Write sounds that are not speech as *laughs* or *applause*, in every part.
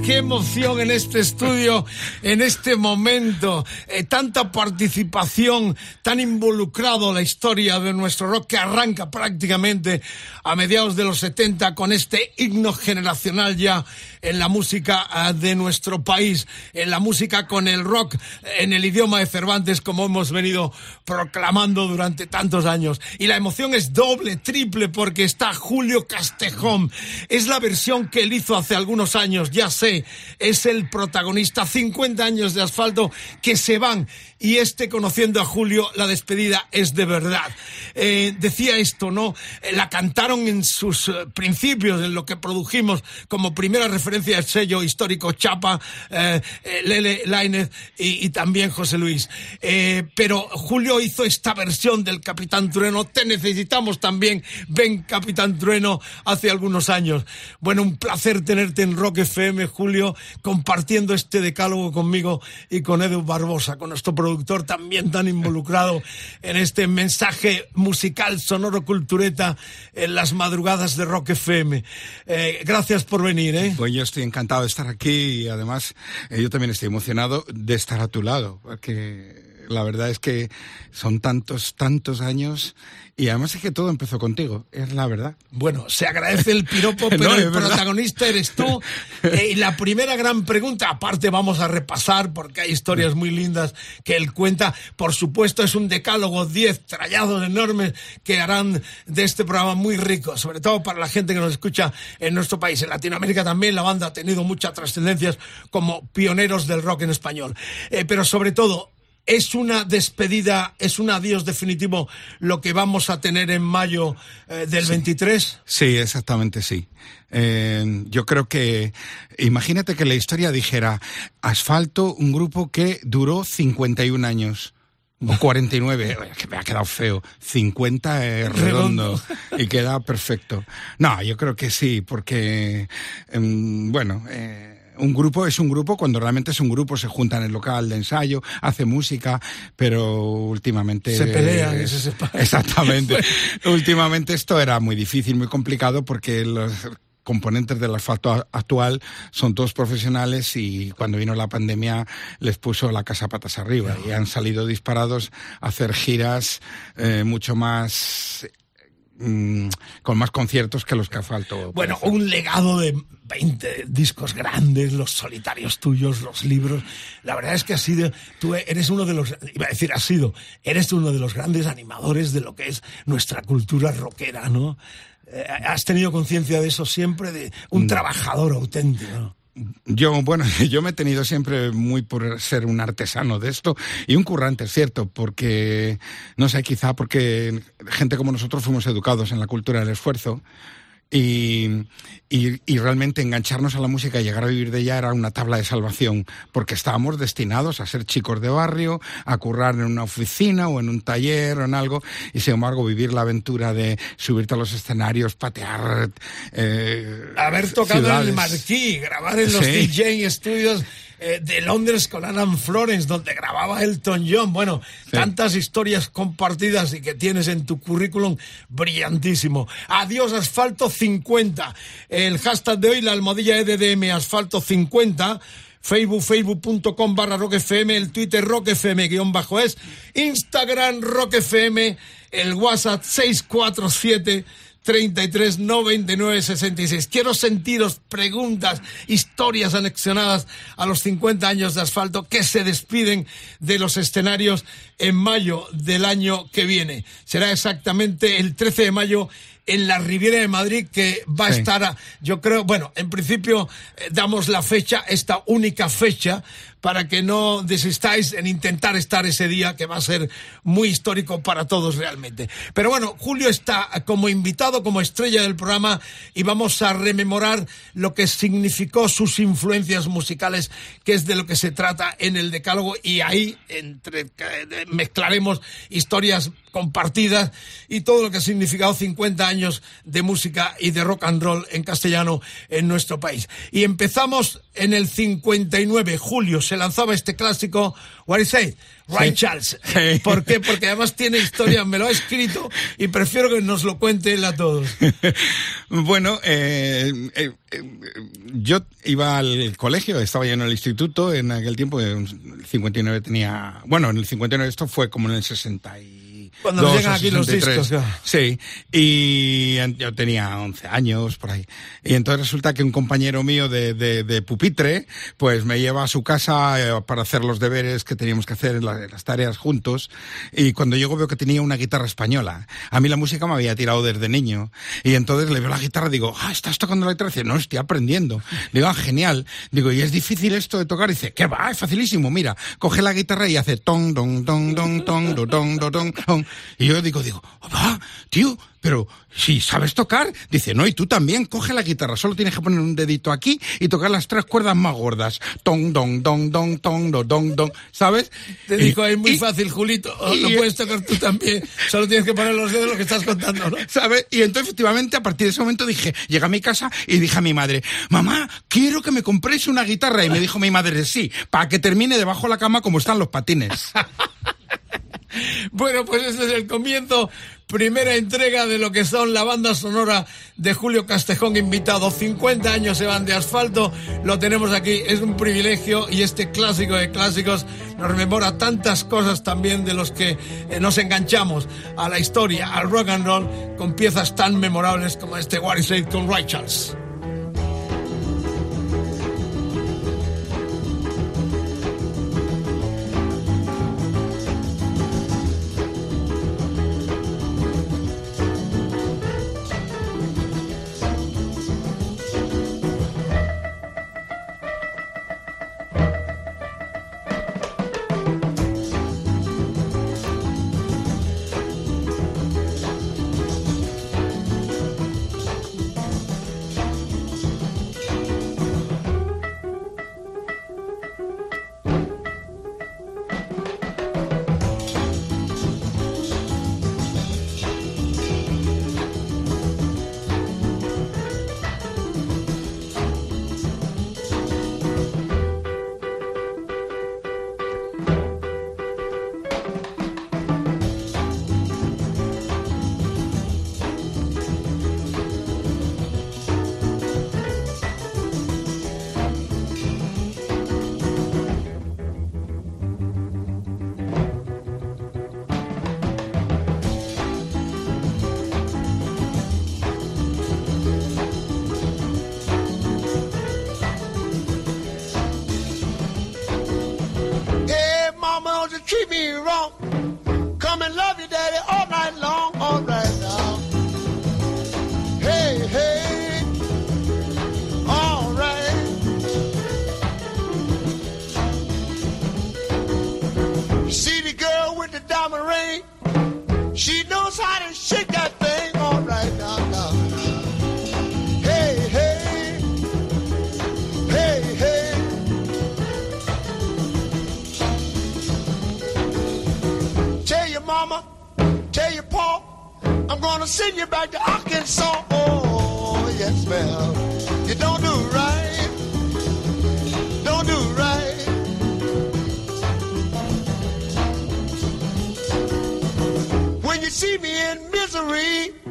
Qué emoción en este estudio, en este momento, Eh, tanta participación, tan involucrado la historia de nuestro rock que arranca prácticamente a mediados de los 70 con este himno generacional ya en la música ah, de nuestro país, en la música con el rock en el idioma de Cervantes como hemos venido proclamando durante tantos años. Y la emoción es doble, triple porque está Julio Castejón. Es la versión que él hizo hace algunos años, ya sé, es el protagonista, 50 años de asfalto que se van. Y este, conociendo a Julio, la despedida es de verdad. Eh, decía esto, ¿no? Eh, La cantaron en sus eh, principios, en lo que produjimos como primera referencia al sello histórico Chapa, Lele Lainez y, y también José Luis. Pero Julio hizo esta versión del Capitán Trueno. Te necesitamos también. Ven, Capitán Trueno, hace algunos años. Bueno, un placer tenerte en Rock FM, Julio, compartiendo este decálogo conmigo y con Edu Barbosa, con nuestro productor también tan involucrado en este mensaje musical sonoro cultureta en las madrugadas de Rock FM. Eh, gracias por venir, ¿eh? Pues yo estoy encantado de estar aquí y además eh, yo también estoy emocionado de estar a tu lado, porque la verdad es que son tantos, tantos años y además es que todo empezó contigo, es la verdad. Bueno, se agradece el piropo, *laughs* pero No, el verdad. protagonista eres tú. *laughs* Eh, y la primera gran pregunta, aparte vamos a repasar porque hay historias muy lindas que él cuenta. Por supuesto, es un decálogo 10 trallados enormes que harán de este programa muy rico, sobre todo para la gente que nos escucha en nuestro país. En Latinoamérica también la banda ha tenido muchas trascendencias como pioneros del rock en español. Eh, pero sobre todo, es una despedida, es un adiós definitivo lo que vamos a tener en mayo eh, del 23. Sí, exactamente sí. Eh, yo creo que, imagínate que la historia dijera, Asfalto, un grupo que duró 51 años. O *laughs* 49, Oye, que me ha quedado feo. 50 es redondo, y queda perfecto. No, yo creo que sí, porque, em, bueno, eh, un grupo es un grupo cuando realmente es un grupo, se junta en el local de ensayo, hace música, pero últimamente... Se pelean y se separan. Exactamente. *laughs* últimamente esto era muy difícil, muy complicado, porque los componentes del asfalto actual son todos profesionales y cuando vino la pandemia les puso la casa patas arriba y han salido disparados a hacer giras eh, mucho más mm, con más conciertos que los que asfalto. Bueno, un legado de 20 discos grandes, los solitarios tuyos, los libros. La verdad es que has sido, tú eres uno de los, iba a decir has sido, eres uno de los grandes animadores de lo que es nuestra cultura rockera, ¿no? Eh, has tenido conciencia de eso siempre, de un trabajador auténtico. Yo, bueno, *laughs* yo me he tenido siempre muy por ser un artesano de esto y un currante, es cierto, porque, no sé, quizá porque gente como nosotros fuimos educados en la cultura del esfuerzo y, y, y realmente engancharnos a la música y llegar a vivir de ella era una tabla de salvación, porque estábamos destinados a ser chicos de barrio, a currar en una oficina o en un taller o en algo, y sin embargo vivir la aventura de subirte a los escenarios, patear. Eh, Haber tocado en el. Marquee, grabar en los Sí. DJ Studios eh, de Londres con Alan Florence, donde grababa Elton John. Bueno, tantas historias compartidas y que tienes en tu currículum, brillantísimo. Adiós Asfalto 50. El hashtag de hoy, la almohadilla EDDM Asfalto 50. Facebook, facebook.com barra rockfm, el Twitter rockfm guion bajo es, Instagram rockfm, el WhatsApp 647 33 99 66. Quiero sentiros preguntas, historias anexionadas a los 50 años de asfalto que se despiden de los escenarios en mayo del año que viene. Será exactamente el 13 de mayo en la Riviera de Madrid que va a estar, yo creo, bueno, en principio eh, damos la fecha, esta única fecha, para que no desistáis en intentar estar ese día que va a ser muy histórico para todos realmente. Pero bueno, Julio está como invitado, como estrella del programa y vamos a rememorar lo que significó sus influencias musicales, que es de lo que se trata en el decálogo y ahí entre, eh, mezclaremos historias compartidas y todo lo que ha significado 50 años de música y de rock and roll en castellano en nuestro país. Y empezamos en el 59, julio, se lanzaba este clásico, What is it? Ray Sí. Charles. Sí. ¿Por qué? Porque además tiene historia, me lo ha escrito y prefiero que nos lo cuente él a todos. *laughs* Bueno, eh, eh, eh, yo iba al colegio, estaba ya en el instituto, en aquel tiempo, en el 59 tenía, bueno, en el 59 esto fue como en el 60 y Cuando nos llegan aquí los 63. discos, claro. Sí, y yo tenía 11 años por ahí. Y entonces resulta que un compañero mío de, de- de pupitre, pues me lleva a su casa eh, para hacer los deberes que teníamos que hacer, la- las tareas juntos. Y cuando llego veo que tenía una guitarra española. A mí la música me había tirado desde niño. Y entonces le veo la guitarra y digo, ah, ¿estás tocando la guitarra? Y dice, no, estoy aprendiendo. Digo, ah, genial. Digo, ¿y es difícil esto de tocar? Y dice, ¿qué va? Es facilísimo. Mira, coge la guitarra y hace ton, don, don, don, ton, do, don, do, don, don. Y yo digo, digo, va, tío, pero si sabes tocar, dice, no, y tú también, coge la guitarra, solo tienes que poner un dedito aquí y tocar las tres cuerdas más gordas. Ton, don, don, don, ton, do, don, don, ¿sabes? Te dijo, es muy y- fácil, Julito, o y- lo puedes tocar tú también, solo tienes que poner los dedos lo que estás contando, ¿no? ¿Sabes? Y entonces, efectivamente, a partir de ese momento dije, llegué a mi casa y dije a mi madre, mamá, quiero que me compréis una guitarra. Y me dijo mi madre, sí, para que termine debajo de la cama como están los patines. *laughs* *laughs* Bueno, pues este es el comienzo, primera entrega de lo que son la banda sonora de Julio Castejón invitado. 50 años se van de asfalto, lo tenemos aquí, es un privilegio y este clásico de clásicos nos rememora tantas cosas también de los que eh, nos enganchamos a la historia, al rock and roll, con piezas tan memorables como este What is con gonna send you back to Arkansas. Oh, yes, ma'am. You don't do right. Don't do right. When you see me in misery,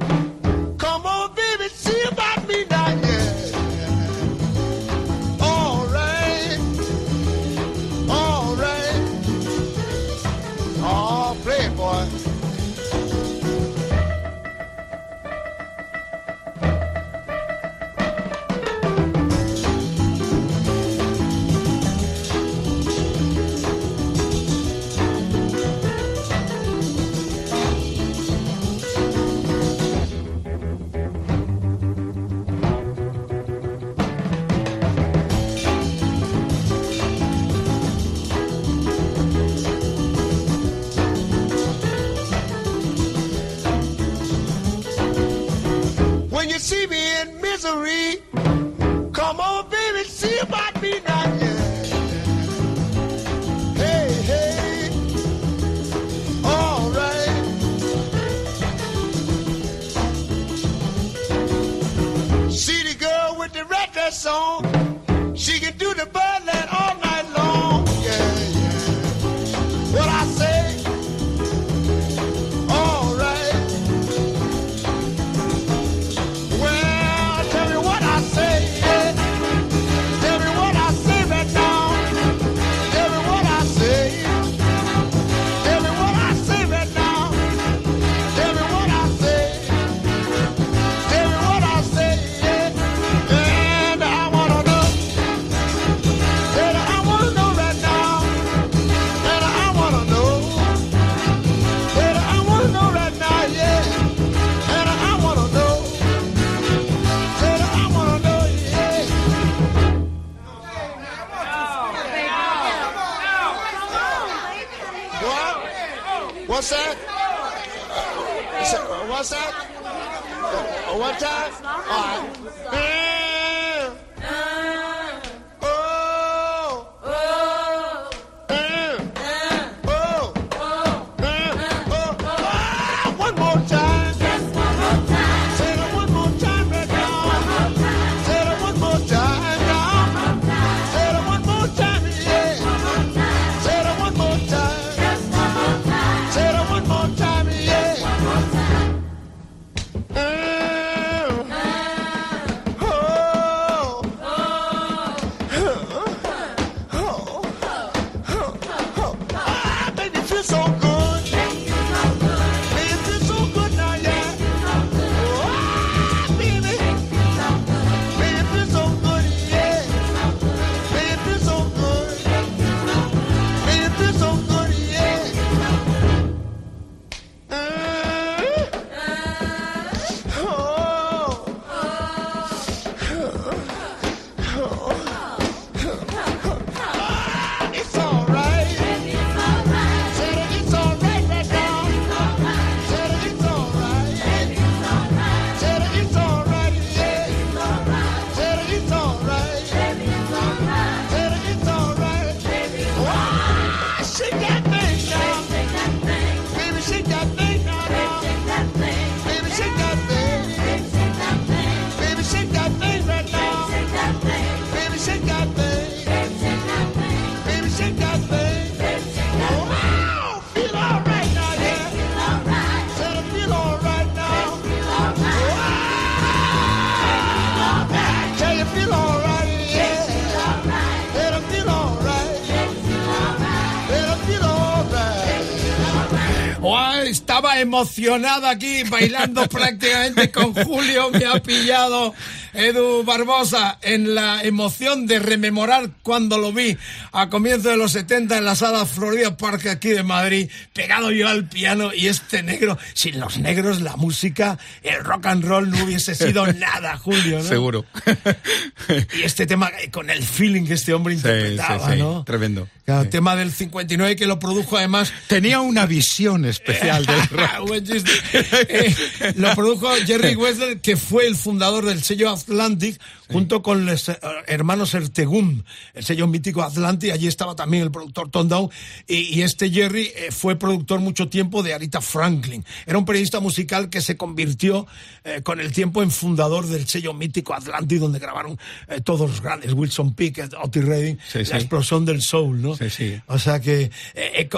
estaba emocionado aquí, bailando *laughs* prácticamente con Julio. Me ha pillado Edu Barbosa en la emoción de rememorar cuando lo vi a comienzos de los 70 en la sala Florida Park aquí de Madrid, pegado yo al piano y este negro, sin los negros la música, el rock and roll no hubiese sido *laughs* nada, Julio, ¿no? Seguro. Y este tema eh, con el feeling que este hombre Sí, interpretaba, sí, sí, ¿no? tremendo. Sí. tema del 59 que lo produjo además Tenía una visión especial del *laughs* rock. Buen chiste. Eh, lo produjo Jerry Wessler, que fue el fundador del sello Atlantic, junto con los eh, hermanos Ertegum, el sello mítico Atlantic. Allí estaba también el productor Tom Down. Y, y este Jerry eh, fue productor mucho tiempo de Arita Franklin. Era un periodista musical que se convirtió eh, con el tiempo en fundador del sello mítico Atlantic, donde grabaron eh, todos los grandes, Wilson Pickett, Otis Redding, Sí, sí. la explosión del soul, ¿no? Sí. O sea que,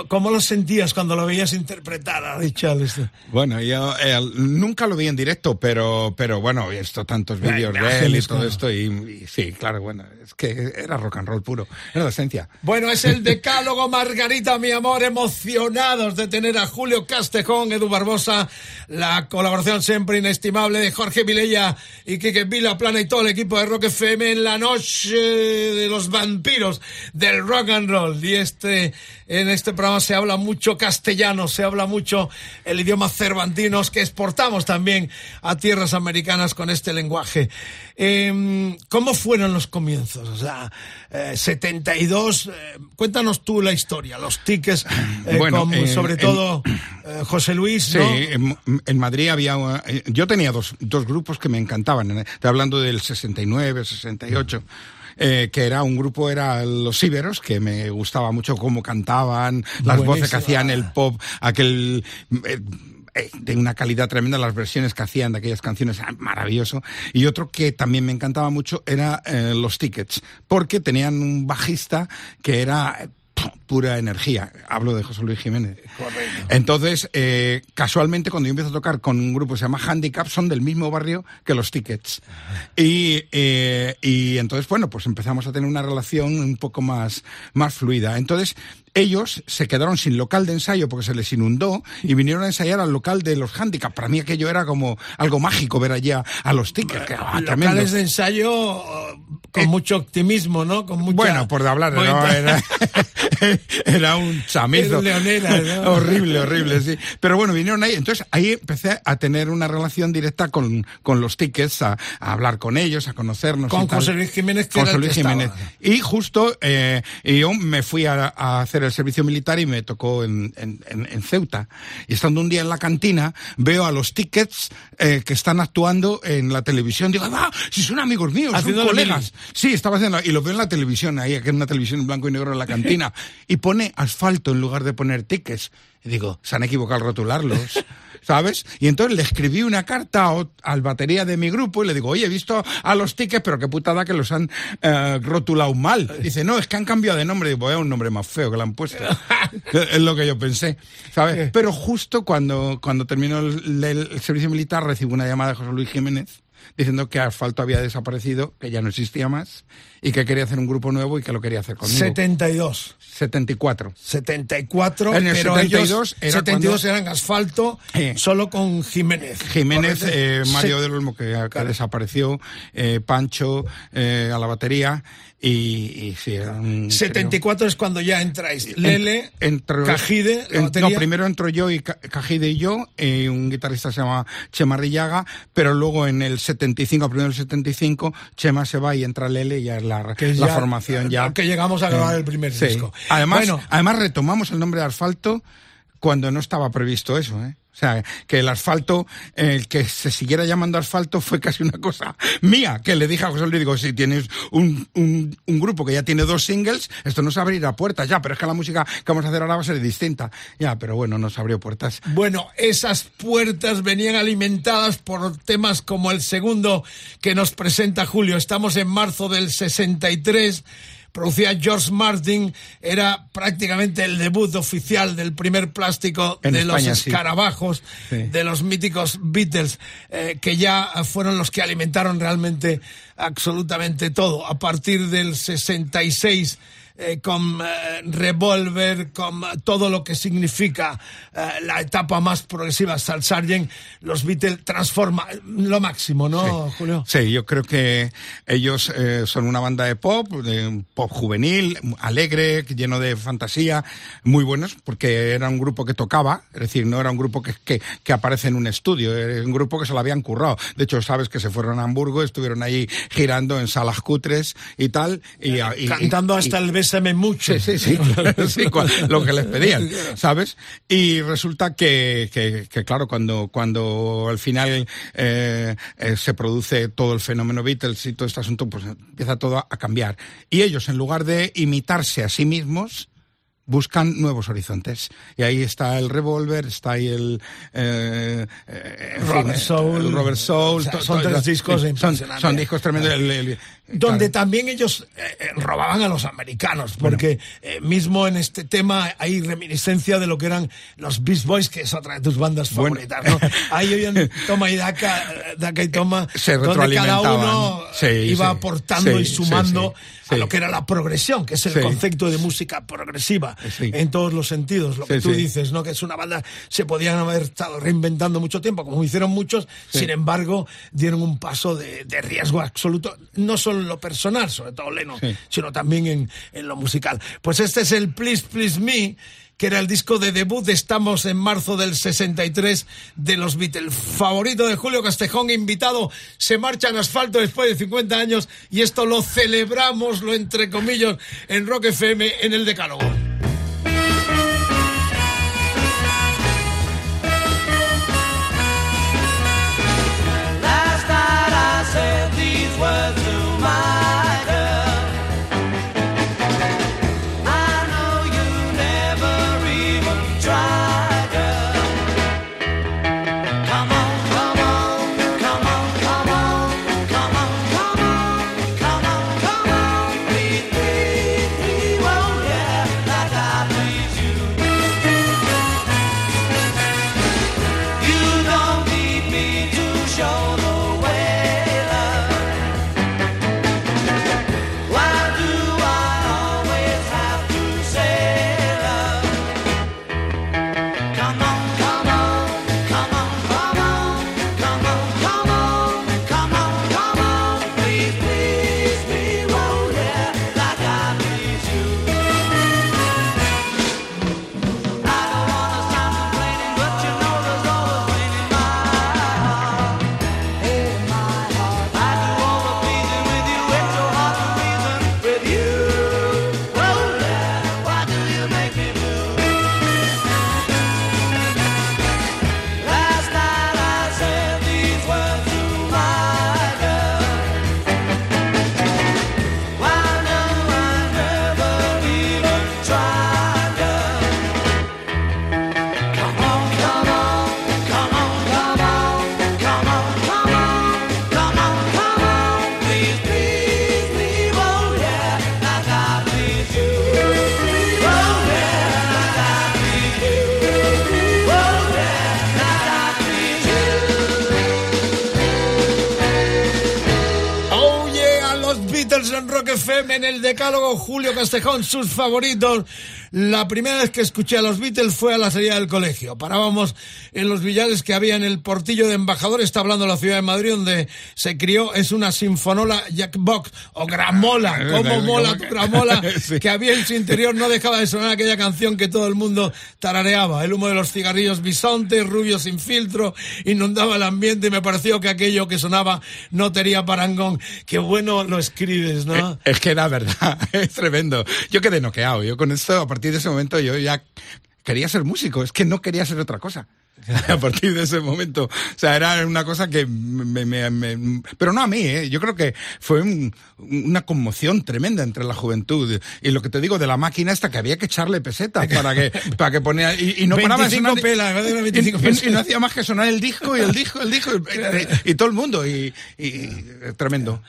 ¿cómo lo sentías cuando lo veías interpretar a Ray Charles? Bueno, yo nunca lo vi en directo, pero, pero bueno, he visto tantos vídeos de él y todo claro. esto y, y sí, claro, bueno, es que era rock and roll puro, era la esencia. Bueno, es el decálogo Margarita, mi amor, emocionados de tener a Julio Castejón, Edu Barbosa, la colaboración siempre inestimable de Jorge Vilella y Quique Vila Plana y todo el equipo de Rock FM en la noche de los vampiros del rock and roll. Y este, en este programa se habla mucho castellano, se habla mucho el idioma cervantinos que exportamos también a tierras americanas con este lenguaje. Eh, ¿Cómo fueron los comienzos? O sea, eh, 72, eh, cuéntanos tú la historia, los tickets, eh, *laughs* Bueno, con, eh, sobre todo *clears throat* eh, José Luis, Sí, ¿no? en, en Madrid había. eh, Yo tenía dos, dos grupos que me encantaban. hablando del 69, 68. eh, que era un grupo, era Los Íberos, que me gustaba mucho cómo cantaban, las voces que hacían, el pop, aquel. eh, de una calidad tremenda las versiones que hacían de aquellas canciones, ah, maravilloso. Y otro que también me encantaba mucho era eh, Los Tickets, porque tenían un bajista que era eh, pura energía. Hablo de José Luis Jiménez. Entonces, eh, casualmente, cuando yo empiezo a tocar con un grupo que se llama Handicap, son del mismo barrio que los Tickets. Y, eh, y entonces, bueno, pues empezamos a tener una relación un poco más, más fluida. Entonces, ellos se quedaron sin local de ensayo porque se les inundó y vinieron a ensayar al local de los Handicap. Para mí aquello era como algo mágico ver allá a los Tickets. que, ah, tremendo. Locales de ensayo eh, con Eh, mucho optimismo, ¿no? Con mucha... Bueno, por de hablar, ¿no? *laughs* era, era un chamizo. Era leonera, ¿no? *laughs* horrible, horrible, sí. Pero bueno, vinieron ahí. Entonces ahí empecé a tener una relación directa con, con los tickets, a, a hablar con ellos, a conocernos. Con. José Luis Jiménez, que José Luis Jiménez. estaba. Y justo eh, yo me fui a, a hacer el servicio militar y me tocó en, en, en- en Ceuta. Y estando un día en la cantina, veo a los tickets eh, que están actuando en la televisión. Digo, ¡ah! Si son amigos míos, son colegas. Sí, estaba haciendo. Y lo veo en la televisión, ahí, que es una televisión en blanco y negro en la cantina. *laughs* y pone asfalto en lugar de poner tickets. Y digo, se han equivocado al rotularlos. ¿Sabes? Y entonces le escribí una carta a- al batería de mi grupo y le digo, oye, he visto a los tickets, pero qué putada que los han eh, rotulado mal. Dice, no, es que han cambiado de nombre. Digo, es un nombre más feo que le han puesto. *laughs* es lo que yo pensé. ¿Sabes? Pero justo cuando, cuando terminó el, el- el servicio militar recibo una llamada de José Luis Jiménez diciendo que Asfalto había desaparecido, que ya no existía más y que quería hacer un grupo nuevo y que lo quería hacer conmigo. 72. 74. 74, En el pero 72 ellos, era 72 cuando- eran asfalto, Eh. solo con Jiménez. Jiménez, eh, Mario Se- del Olmo, que, desapareció, eh, Pancho eh, a la batería y, y sí, era un... 74 es cuando ya entráis. En- Lele, entro- Cajide, en- no, primero entro yo y Ca- Cajide y yo, y un guitarrista se llama Chema Rillaga, pero luego en el 75, primero el 75, Chema se va y entra Lele y ya es la, que es la ya- formación ya. Que llegamos a grabar Eh, el primer sí. disco. Además, Bueno, además retomamos el nombre de asfalto cuando no estaba previsto eso, ¿eh? O sea, que el asfalto, el que se siguiera llamando asfalto fue casi una cosa mía, que le dije a José Luis, digo, si tienes un, un, un grupo que ya tiene dos singles, esto nos abrirá puertas, ya, pero es que la música que vamos a hacer ahora va a ser distinta. Ya, pero bueno, nos abrió puertas. Bueno, esas puertas venían alimentadas por temas como el segundo que nos presenta Julio. Estamos en marzo del 63. Producía George Martin, era prácticamente el debut oficial del primer plástico En de España, los sí. escarabajos, Sí. de los míticos Beatles, eh, que ya fueron los que alimentaron realmente absolutamente todo. A partir del 66 eh, con eh, Revolver, con todo lo que significa eh, la etapa más progresiva el Sargent, los Beatles transforma lo máximo, ¿no, Julio? Sí, yo creo que ellos eh, son una banda de pop, de pop juvenil, alegre, lleno de fantasía, muy buenos, porque era un grupo que tocaba, es decir, no era un grupo que, que, que aparece en un estudio, era un grupo que se lo habían currado. De hecho, sabes que se fueron a Hamburgo, estuvieron ahí girando en salas cutres y tal. Y, y- Cantando y- hasta el Bésame mucho. Sí, sí, sí, *laughs* sí, lo que les pedían, *laughs* ¿sabes? Y resulta que, que, que, claro, cuando, cuando al final eh, eh, se produce todo el fenómeno Beatles y todo este asunto, pues empieza todo a, cambiar. Y ellos, en lugar de imitarse a sí mismos, buscan nuevos horizontes. Y ahí está el Revolver, está ahí el... eh, eh, Robert Soul. el Robert Soul. O sea, son tres discos son, impresionantes. son discos tremendos. el- el- donde claro. también ellos eh, eh, robaban a los americanos, porque eh, mismo en este tema hay reminiscencia de lo que eran los Beast Boys, que es otra de tus bandas Bueno. favoritas, ¿no? *laughs* Ahí oían Toma y Daca, eh, Daca y Toma, Se donde cada uno Sí, iba sí. aportando y Sí, sí, sumando a lo que era la progresión, que es el concepto de música progresiva en todos los sentidos, lo que tú dices, ¿no? Que es una banda, se podían haber estado reinventando mucho tiempo, como hicieron muchos, sin embargo, dieron un paso de, de riesgo absoluto, no solo en lo personal, sobre todo Leno, Sí. sino también en, en lo musical. Pues este es el Please Please Me, que era el disco de debut, estamos en marzo del 63 de los Beatles. Favorito de Julio Castejón, invitado, se marcha en asfalto después de 50 años y esto lo celebramos, lo entre comillas, en Rock FM en el Decálogo. En el Decálogo, Julio Castejón, sus favoritos. La primera vez que escuché a los Beatles fue a la salida del colegio. Parábamos en los villares que había en el portillo de embajador, está hablando de la ciudad de Madrid, donde se crió, es una sinfonola Jackbox o gramola, Ah, como ¿cómo mola que? tu gramola, *laughs* Sí. que había en su interior, no dejaba de sonar aquella canción que todo el mundo tarareaba. El humo de los cigarrillos bisonte, rubio sin filtro, inundaba el ambiente y me pareció que aquello que sonaba no tenía parangón. Qué bueno lo escribes, ¿no? Es que era verdad, *laughs* es tremendo. Yo quedé noqueado. Yo con esto, a partir de ese momento, yo ya quería ser músico. Es que no quería ser otra cosa. *laughs* A partir de ese momento. O sea, era una cosa que me, me- me- pero no a mí, ¿eh? Yo creo que fue un- una conmoción tremenda entre la juventud. Y lo que te digo de la máquina esta que había que echarle pesetas *laughs* para que, para que ponía, y, y no paraba de 25 sonar. pelas, en vez de y- 25 y- y no hacía más que sonar el disco y el disco, el disco, y, todo el mundo. Y, tremendo.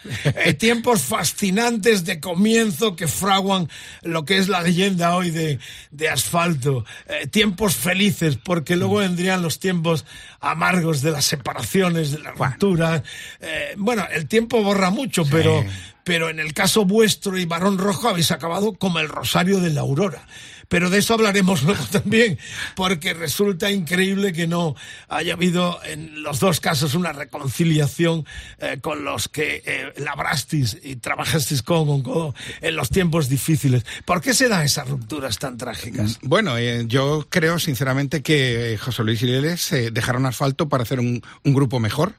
Eh, tiempos fascinantes de comienzo que fraguan lo que es la leyenda hoy de, de asfalto. Eh, tiempos felices, porque luego vendrían los tiempos amargos de las separaciones, de las rupturas. Eh, bueno, el tiempo borra mucho, pero, pero en el caso vuestro y Barón Rojo habéis acabado como el Rosario de la Aurora. Pero de eso hablaremos luego también, porque resulta increíble que no haya habido en los dos casos una reconciliación eh, con los que eh, labrasteis y trabajasteis codo con codo en los tiempos difíciles. ¿Por qué se dan esas rupturas tan trágicas? Bueno, eh, yo creo sinceramente que José Luis y Lele se dejaron asfalto para hacer un, un grupo mejor.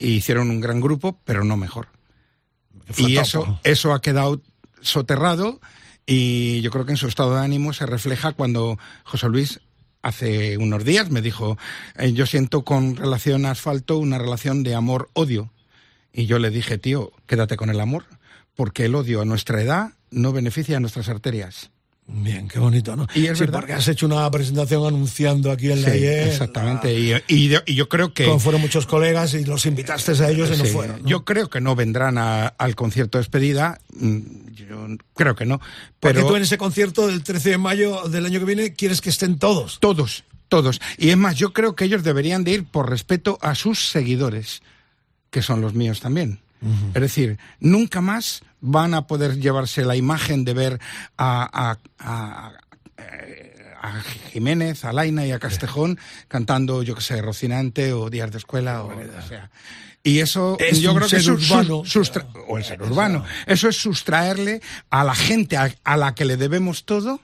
Y hicieron un gran grupo, pero no mejor. Y eso, eso ha quedado soterrado y yo creo que en su estado de ánimo se refleja cuando José Luis hace unos días me dijo, eh, yo siento con relación a asfalto una relación de amor-odio. Y yo le dije, tío, quédate con el amor, porque el odio a nuestra edad no beneficia a nuestras arterias. Bien, qué bonito, ¿no? Y es sí, verdad. porque has hecho una presentación anunciando aquí en la Sí, IE, exactamente. Y, y yo- y yo creo que... Como fueron muchos colegas y los invitaste a ellos y no fueron. ¿no? Yo creo que no vendrán a- al concierto de despedida. mm, Yo creo que no. Porque Pero tú en ese concierto del 13 de mayo del año que viene quieres que estén todos. todos, todos. Y es más, yo creo que ellos deberían de ir por respeto a sus seguidores, que son los míos también. Es decir, nunca más van a poder llevarse la imagen de ver a, a- Jiménez, a Laina y a Castejón cantando, yo que sé, Rocinante o Días de Escuela o sea. Y eso Es yo creo que es urbano. sustra- o el ser urbano. Eso es sustraerle a la gente a, a la que le debemos todo,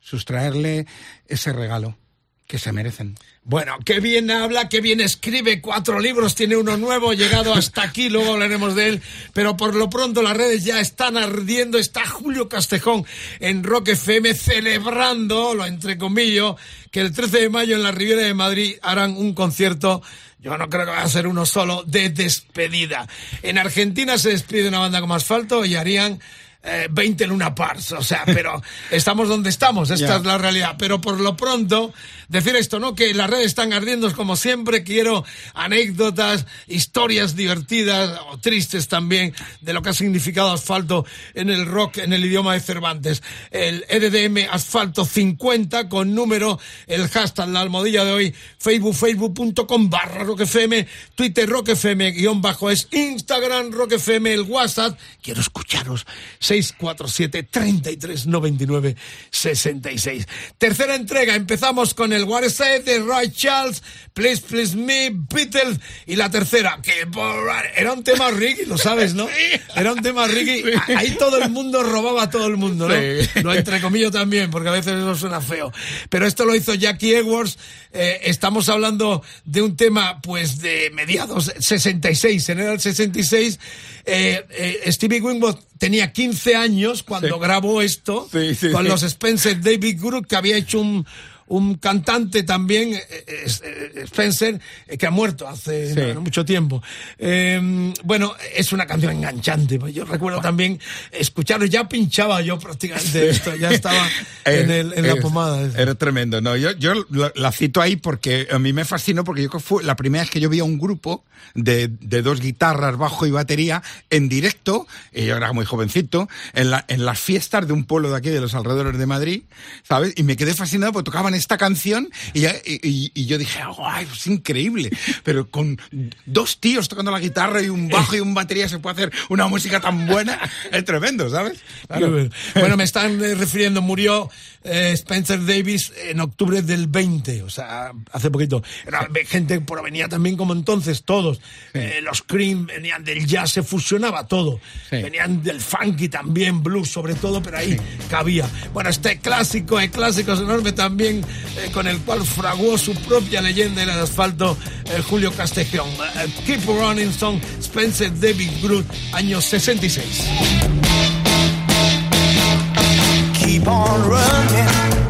sustraerle ese regalo que se merecen. Bueno, qué bien habla, qué bien escribe, cuatro libros, tiene uno nuevo, llegado hasta aquí, luego hablaremos de él, pero por lo pronto las redes ya están ardiendo, está Julio Castejón en Rock FM celebrando, lo entrecomillo, que el 13 de mayo en la Riviera de Madrid harán un concierto yo no creo que va a ser uno solo de despedida. En Argentina se despide una banda como Asfalto y harían eh, 20 Luna Parks. O sea, pero *laughs* estamos donde estamos, esta es la realidad. Pero por lo pronto, decir esto, ¿no? Que las redes están ardiendo como siempre. Quiero anécdotas, historias divertidas o tristes también de lo que ha significado Asfalto en el rock, en el idioma de Cervantes. El EDDM Asfalto 50 con número, el hashtag, la almohadilla de hoy, Facebook, facebook.com barra Rock FM, Twitter Rock FM guion bajo es Instagram Rock FM, el WhatsApp. Quiero escucharos. 647 33 99 66. Tercera entrega. Empezamos con el What Is It de Roy Charles, Please Please Me, Beatles. Y la tercera, que era un tema Ricky, lo sabes, ¿no? *laughs* Era un tema Ricky. Ahí todo el mundo robaba a todo el mundo, ¿no? Lo entrecomillo también, porque a veces eso suena feo. Pero esto lo hizo Jackie Edwards. Eh, estamos hablando de un tema, pues, de mediados 66, en el 66. Eh, eh, Stevie Winwood tenía 15 años cuando Sí. grabó esto Sí, sí, con los Spencer David Group, que había hecho un, un cantante también, eh, eh, eh, Spencer, que ha muerto hace Sí. no, mucho tiempo. Eh, bueno, es una canción enganchante. Yo recuerdo también escucharlo, ya pinchaba yo prácticamente esto, ya estaba *laughs* en, el- en la pomada. Era tremendo. No, yo, yo la, la cito ahí porque a mí me fascinó porque yo fue la primera vez que yo vi a un grupo de, de dos guitarras, bajo y batería en directo, y yo era muy jovencito, en, la, en las fiestas de un pueblo de aquí, de los alrededores de Madrid, ¿sabes? Y me quedé fascinado porque tocaban esta canción y, ya- y- y- yo dije, ¡ay, es increíble! Pero con dos tíos tocando la guitarra y un bajo y un batería se puede hacer una música tan buena, *laughs* es tremendo, ¿sabes? Claro. Bueno. Me están eh, refiriendo, murió eh, Spencer Davis en octubre del 20, o sea, hace poquito. Era gente por venía también como entonces, todos. Eh, los Cream venían del jazz, se fusionaba todo. Sí. Venían del funky también, blues sobre todo, pero ahí cabía. Bueno, este clásico, el clásico es enorme también, eh, con el cual fraguó su propia leyenda en el asfalto, eh, Julio Castejón. Eh, Keep Running Song, Spencer David Groot, año 66. Keep on running.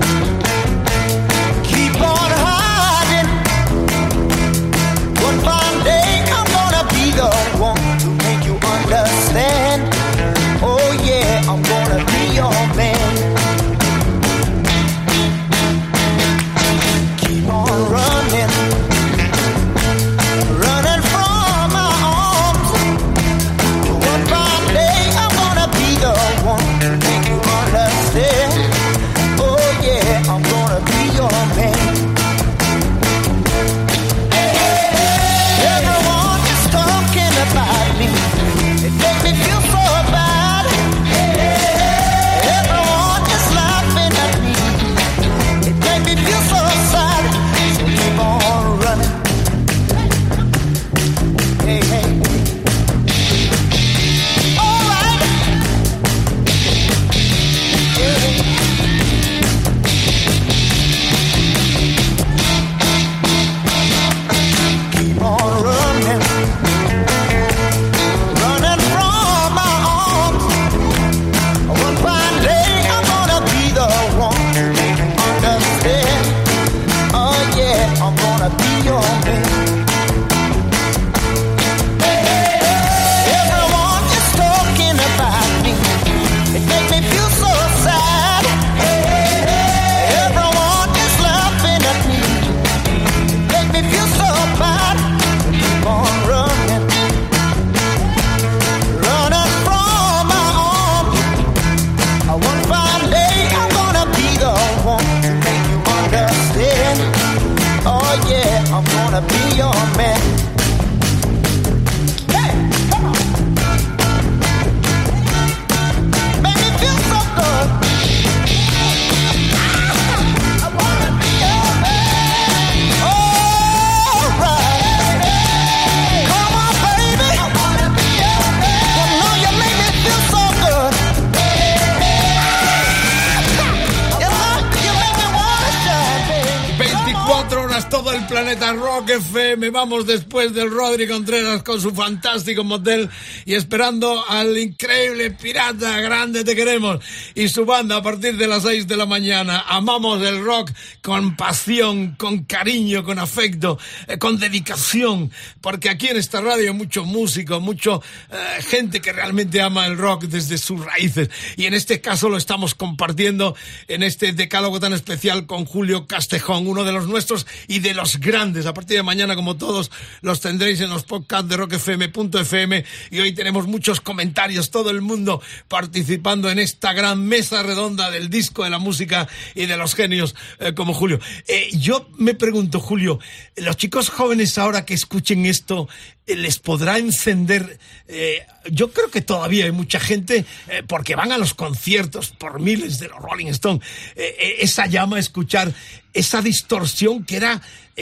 Después del Rodri Contreras con su fantástico motel y esperando al increíble pirata grande te queremos y su banda a partir de las 6 de la mañana. Amamos el rock con pasión, con cariño, con afecto, eh, con dedicación, porque aquí en esta radio hay mucho músico, mucho eh, gente que realmente ama el rock desde sus raíces y en este caso lo estamos compartiendo en este decálogo tan especial con Julio Castejón, uno de los nuestros y de los grandes. A partir de mañana, como todos, los tendréis en los podcasts de rockfm.fm y hoy tenemos muchos comentarios, todo el mundo participando en esta gran mesa redonda del disco, de la música y de los genios eh, como Julio. Eh, yo me pregunto, Julio, los chicos jóvenes ahora que escuchen esto, eh, les podrá encender. eh, yo creo que todavía hay mucha gente, eh, porque van a los conciertos por miles de los Rolling Stones, eh, esa llama a escuchar esa distorsión que era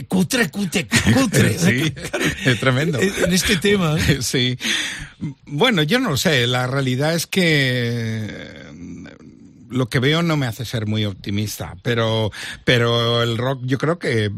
cutre, cutre, cutre. *laughs* Sí, *laughs* es tremendo. En este tema. *laughs* Sí. Bueno, yo no lo sé. La realidad es que lo que veo no me hace ser muy optimista, pero, pero el rock yo creo que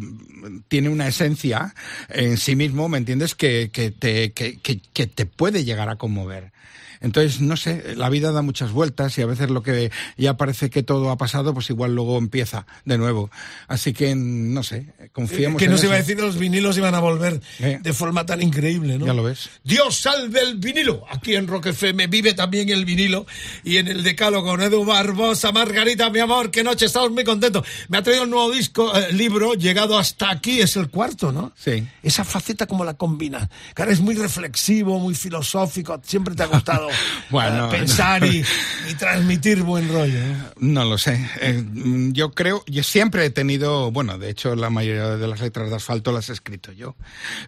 tiene una esencia en sí mismo, ¿me entiendes? Que, que, te, que, que, que te puede llegar a conmover. Entonces, no sé, la vida da muchas vueltas y a veces lo que ya parece que todo ha pasado, pues igual luego empieza de nuevo. Así que, no sé, confiemos que en no se eso. iba a decir los vinilos iban a volver Eh. de forma tan increíble, ¿no? Ya lo ves. Dios salve el vinilo. Aquí en Rock FM vive también el vinilo y en el decálogo con Edu Barbosa, Margarita, mi amor, qué noche, estamos muy contentos. Me ha traído un nuevo disco, eh, libro, llegado hasta aquí, es el cuarto, ¿no? Sí. Esa faceta como la combina. Cara, es muy reflexivo, muy filosófico, siempre te ha gustado *laughs* Bueno. eh, pensar y, *laughs* y transmitir buen rollo. ¿eh? No lo sé. Eh, yo creo, yo siempre he tenido, bueno, de hecho la mayoría de las letras de asfalto las he escrito yo.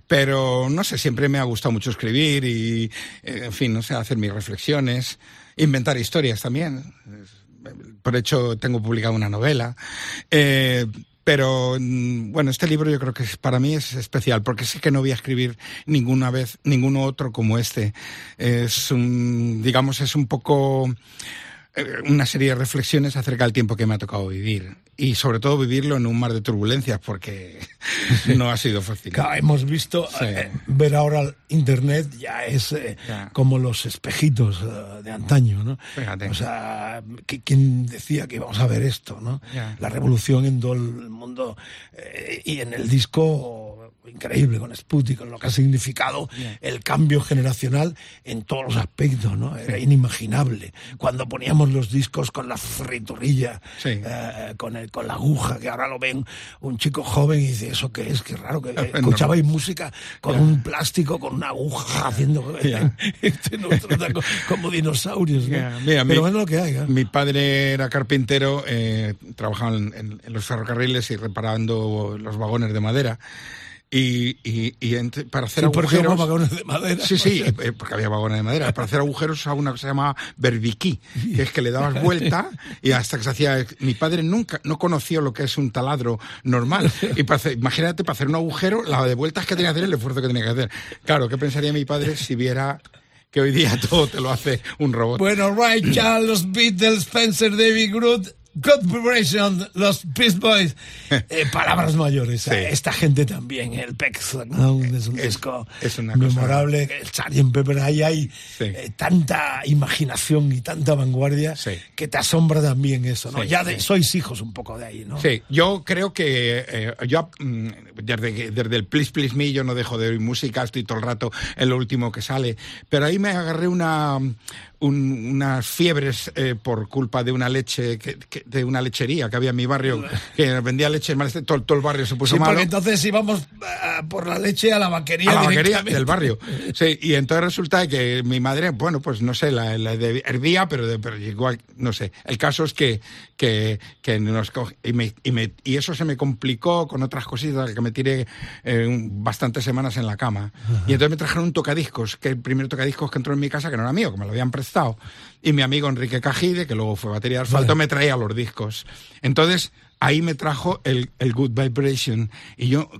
Pero no sé, siempre me ha gustado mucho escribir y, eh, en fin, no sé, hacer mis reflexiones, inventar historias también. Por hecho, tengo publicado una novela. Eh, pero mm, bueno, este libro yo creo que para mí es especial porque sé que no voy a escribir ninguna vez ninguno otro como este. Es un, digamos, es un poco eh, una serie de reflexiones acerca del tiempo que me ha tocado vivir y sobre todo vivirlo en un mar de turbulencias porque *laughs* no ha sido fácil. Claro, hemos visto Sí. eh, ver ahora el internet ya es eh, Ya. como los espejitos eh, de antaño, ¿no? Fíjate. O sea, ¿qui- ¿quién decía que íbamos a ver esto, no? Ya. La revolución en todo el mundo eh, y en el disco increíble con Sputnik, con lo que ha significado el cambio generacional en todos los aspectos, ¿no? Era inimaginable. Cuando poníamos los discos con la friturilla, Sí. eh, con, el, con la aguja, que ahora lo ven un chico joven y dice, ¿eso qué es? Qué raro que *laughs* escuchabais música con un plástico, con una aguja, haciendo Ya. este, nosotros *laughs* da co- como dinosaurios. ¿no? Ya, mira, Pero mi- es lo que hay. ¿eh? Mi padre era carpintero, eh, trabajaba en, en- en los ferrocarriles y reparando los vagones de madera. Y, y, y entre- para hacer Sí, porque agujeros. hubo vagones de madera. Sí, sí, eh, porque había vagones de madera. Para hacer agujeros usaba una que se llama berbiquí, que es que le dabas vuelta y hasta que se hacía. Mi padre nunca no conoció lo que es un taladro normal. Y para hacer- imagínate, para hacer un agujero, la de vueltas que tenía que hacer, el esfuerzo que tenía que hacer. Claro, ¿qué pensaría mi padre si viera que hoy día *laughs* todo te lo hace un robot? Bueno, Ray Charles, Beatles, Spencer, David Groot, Good Vibration, los Beast Boys. *laughs* Eh, palabras mayores. Sí. Eh, Esta gente también. El Peck Sound es un Es- disco es una cosa- memorable. El Sgt. Pepper. Ahí hay Sí. eh, tanta imaginación y tanta vanguardia Sí. que te asombra también eso. ¿no? Sí, ya de- sois hijos un poco de ahí, ¿no? Sí, yo creo que eh, yo mm, desde, que- desde el Please Please Me yo no dejo de oír música, estoy todo el rato en lo último que sale, pero ahí me agarré una un- unas fiebres eh, por culpa de una leche, que- que- de una lechería que había en mi barrio, *laughs* que vendía leche, mal- todo, todo el barrio se puso Sí, porque malo. entonces íbamos ah, por la leche a la vaquería a la vaquería del barrio. *laughs* Sí, y entonces resulta que mi madre, bueno, pues no sé, la, la de- hervía, pero, de- pero igual, no sé. El caso es que, que, que nos co- y, me- y, me- y eso se me complicó con otras cositas que me tiré eh, bastantes semanas en la cama. Y entonces me trajeron un tocadiscos, que el primer tocadiscos que entró en mi casa, que no era mío, que me lo habían prestado. Y mi amigo Enrique Cajide, que luego fue batería de asfalto, me traía los discos. Entonces, ahí me trajo el, el Good Vibration. Y yo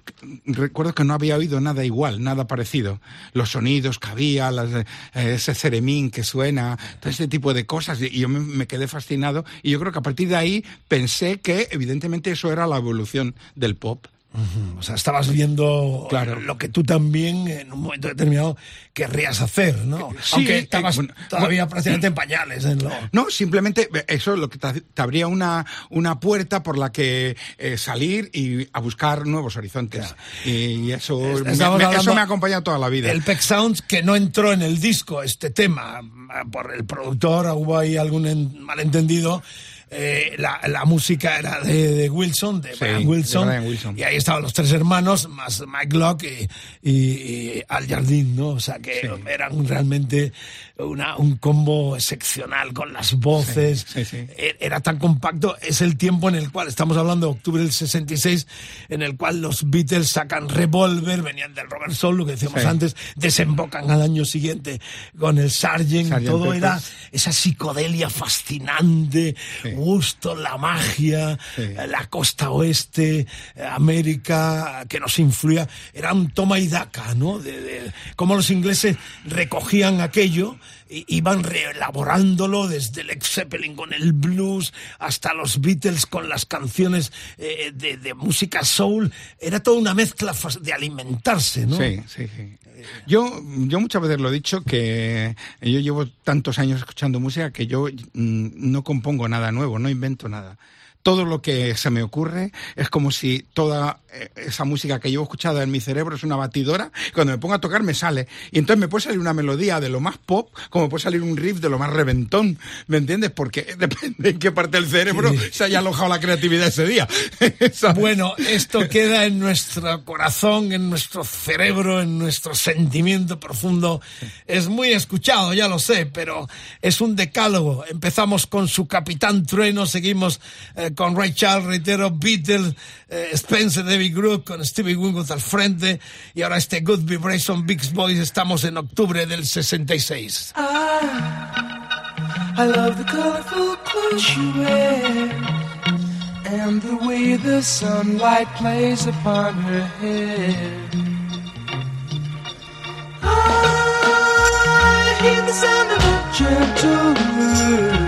recuerdo que no había oído nada igual, nada parecido. Los sonidos que había, las, eh, ese ceremín que suena, todo ese tipo de cosas. Y yo me, me quedé fascinado. Y yo creo que a partir de ahí pensé que, evidentemente, eso era la evolución del pop. O sea, estabas viendo Claro. lo que tú también en un momento determinado querrías hacer, ¿no? Sí, Aunque eh, estabas bueno, todavía bueno, prácticamente en pañales. En lo... No, simplemente eh, eso es lo que te, abría una, una puerta por la que eh, salir y a buscar nuevos horizontes. Y eso, me, me- eso me ha acompañado toda la vida. El Peck Sounds que no entró en el disco, este tema, por el productor, hubo ahí algún en- malentendido. Eh, la, la música era de, de Wilson, de Sí, Brian de Wilson, Brian Wilson. y ahí estaban los tres hermanos, más Mike Locke y, y- y Al Jardín, ¿no? O sea que eran realmente una, un combo excepcional con las voces. Sí. E- Era tan compacto, es el tiempo en el cual, estamos hablando de octubre del 66, en el cual los Beatles sacan Revolver, venían del Robert Soul, lo que decíamos antes, desembocan al año siguiente con el Sargent, todo era esa psicodelia fascinante. Gusto, la magia, Sí. la costa oeste, América, que nos influía, era un toma y daca, ¿no? De, de cómo los ingleses recogían aquello, iban reelaborándolo desde el Zeppelin con el blues hasta los Beatles con las canciones eh, de, de música soul, era toda una mezcla de alimentarse, ¿no? Sí, sí. Yo, yo muchas veces lo he dicho que yo llevo tantos años escuchando música que yo mm, no compongo nada nuevo, no invento nada. Todo lo que se me ocurre es como si toda eh, esa música que llevo escuchada en mi cerebro es una batidora. y Cuando me pongo a tocar me sale. Y entonces me puede salir una melodía de lo más pop, como me puede salir un riff de lo más reventón. ¿Me entiendes? Porque *laughs* depende en qué parte del cerebro se haya alojado la creatividad ese día. *laughs* Bueno, esto queda en nuestro corazón, en nuestro cerebro, en nuestro sentimiento profundo. Es muy escuchado, ya lo sé, pero es un decálogo. Empezamos con su Capitán Trueno, seguimos eh, con Ray Charles, reitero, Beatles, eh, Spencer, David Groove, con Stevie Wingate al frente, y ahora este Good Vibration Big Boys, estamos en octubre del 66. I love the colorful clothes you wear and the way the sunlight plays upon her hair. I hear the sound of a gentle word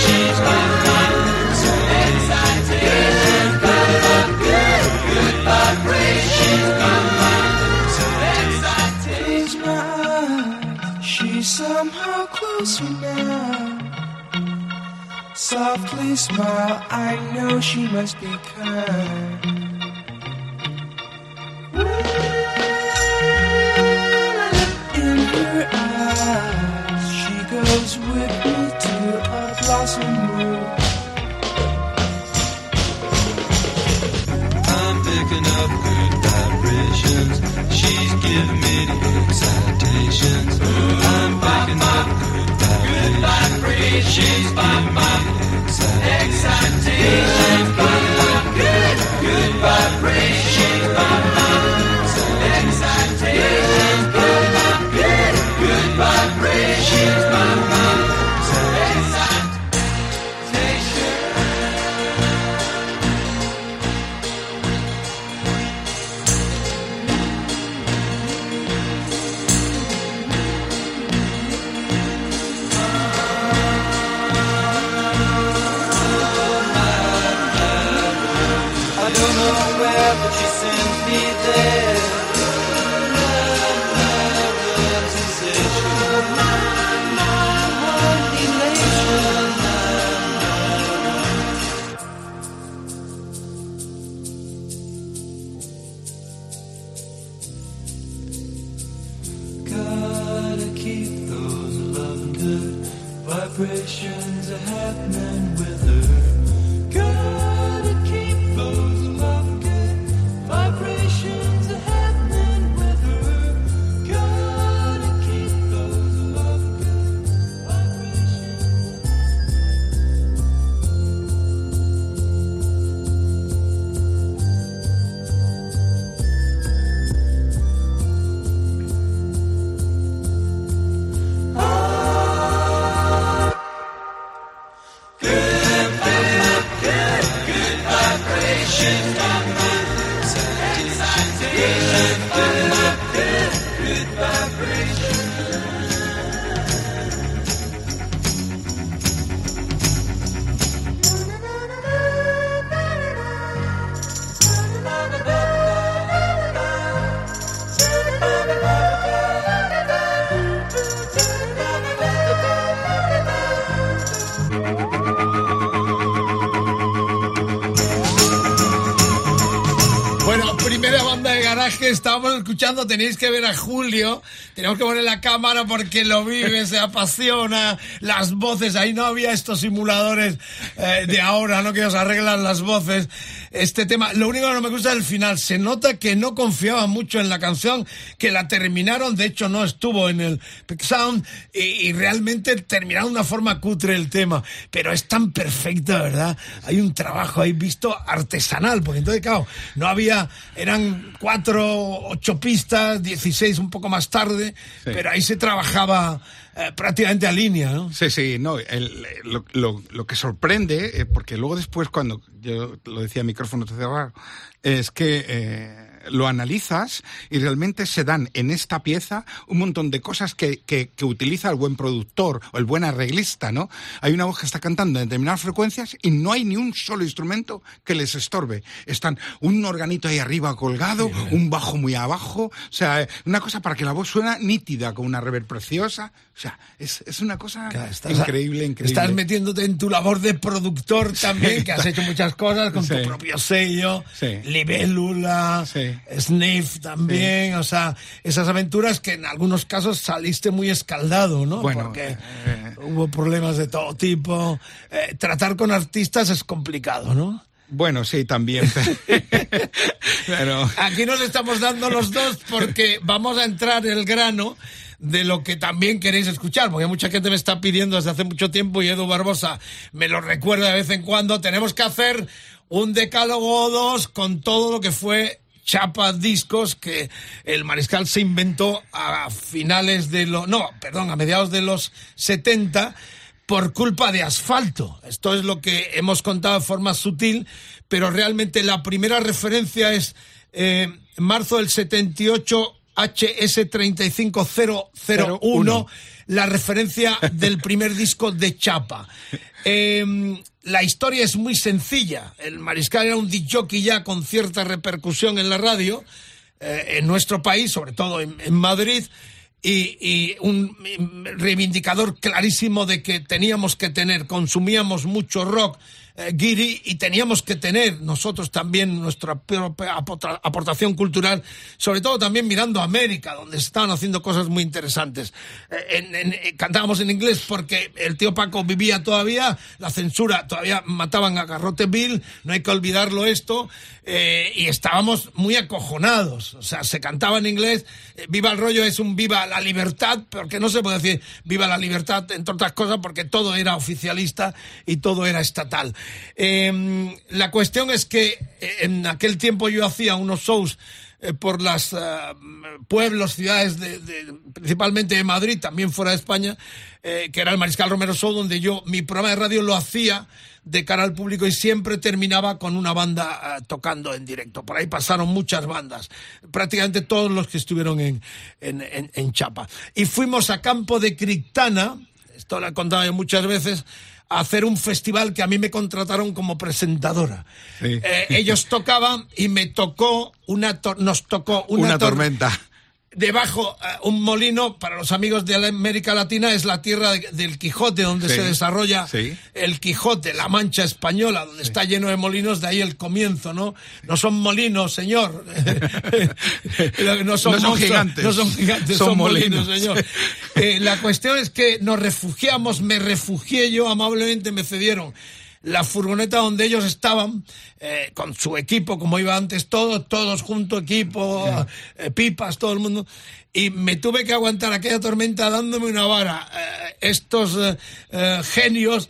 Somehow closer now. Softly smile, I know she must be kind. When I look in her eyes, she goes with me to a blossom room. I'm picking up good vibrations. She's giving me the excitations. I'm excitation, mama. Excitation, my Good, good vibration. Escuchando, tenéis que ver a Julio, tenemos que poner la cámara porque lo vive, se apasiona, las voces, ahí no había estos simuladores eh, de ahora, ¿no? Que os arreglan las voces. Este tema, lo único que no me gusta es el final, se nota que no confiaba mucho en la canción, que la terminaron, de hecho no estuvo en el Sound y, y realmente terminaron de una forma cutre el tema, pero es tan perfecta, ¿verdad? Hay un trabajo ahí visto artesanal, porque entonces, claro, no había, eran cuatro, ocho pistas, dieciséis un poco más tarde, pero ahí se trabajaba eh, prácticamente a línea, ¿no? Sí, sí, no, lo, que sorprende, eh, porque luego después cuando yo lo decía micrófono cerrado, es que eh, lo analizas y realmente se dan en esta pieza un montón de cosas que, que- que utiliza el buen productor o el buen arreglista, ¿no? Hay una voz que está cantando en determinadas frecuencias y no hay ni un solo instrumento que les estorbe. Están un organito ahí arriba colgado, un bajo muy abajo, o sea, una cosa para que la voz suena nítida, con una reverb preciosa, o sea, es, es una cosa Estás- increíble, increíble. Estás metiéndote en tu labor de productor también, que has hecho muchas cosas con tu propio sello, Sí. Libélula, Sí. Sniff también, o sea, esas aventuras que en algunos casos saliste muy escaldado, ¿no? Bueno, Porque eh, hubo problemas de todo tipo. Eh, tratar con artistas es complicado, ¿no? Bueno, sí, también. *laughs* Pero, Aquí nos estamos dando los dos porque vamos a entrar en el grano de lo que también queréis escuchar, porque mucha gente me está pidiendo desde hace mucho tiempo y Edu Barbosa me lo recuerda de vez en cuando. Tenemos que hacer un decálogo o dos con todo lo que fue Chapa Discos que el Mariscal se inventó a finales de los... No, perdón, a mediados de los 70 por culpa de asfalto. Esto es lo que hemos contado de forma sutil, pero realmente la primera referencia es eh, marzo del 78 HS 35001, la referencia del primer disco de Chapa. *laughs* Eh, la historia es muy sencilla. El Mariscal era un disc ya con cierta repercusión en la radio, eh, en nuestro país, sobre todo en, Madrid, y, un mm, reivindicador clarísimo de que teníamos que tener, consumíamos mucho rock, eh, guiri, y teníamos que tener nosotros también nuestra propia aporta- aportación cultural, sobre todo también mirando América, donde se estaban haciendo cosas muy interesantes. Eh, eh, cantábamos en inglés porque el tío Paco vivía todavía, la censura, todavía mataban a Garrote Bill, no hay que olvidarlo esto, eh, y estábamos muy acojonados. O sea, se cantaba en inglés, viva el rollo es un viva la libertad, porque no se puede decir viva la libertad, entre otras cosas, porque todo era oficialista y todo era estatal. Eh, la cuestión es que eh, en aquel tiempo yo hacía unos shows eh, por las pueblos, ciudades, de, principalmente de Madrid, también fuera de España, eh, que era el Mariscal Romero Show, donde yo mi programa de radio lo hacía de cara al público y siempre terminaba con una banda eh, tocando en directo. Por ahí pasaron muchas bandas, prácticamente todos los que estuvieron en, en, en- en Chapa. Y fuimos a Campo de Criptana, esto lo he contado yo muchas veces, a hacer un festival que a mí me contrataron como presentadora. Sí. Eh, ellos tocaban y me tocó una tor- nos tocó una, una tor- tormenta. Debajo, eh, un molino, para los amigos de la América Latina, es la tierra de- del Quijote, donde Sí, se desarrolla sí. el Quijote, la Mancha Española, donde está lleno de molinos, de ahí el comienzo, ¿no? No son molinos, señor. *laughs* no son, No son gigantes. No son gigantes, son, Son molinos, molinos. señor. Eh, la cuestión es que nos refugiamos, me refugié yo, amablemente me cedieron la furgoneta donde ellos estaban, eh, con su equipo, como iba antes, todos, todos juntos, equipo, eh, pipas, todo el mundo. Y me tuve que aguantar aquella tormenta dándome una vara. Eh, estos eh, eh, genios,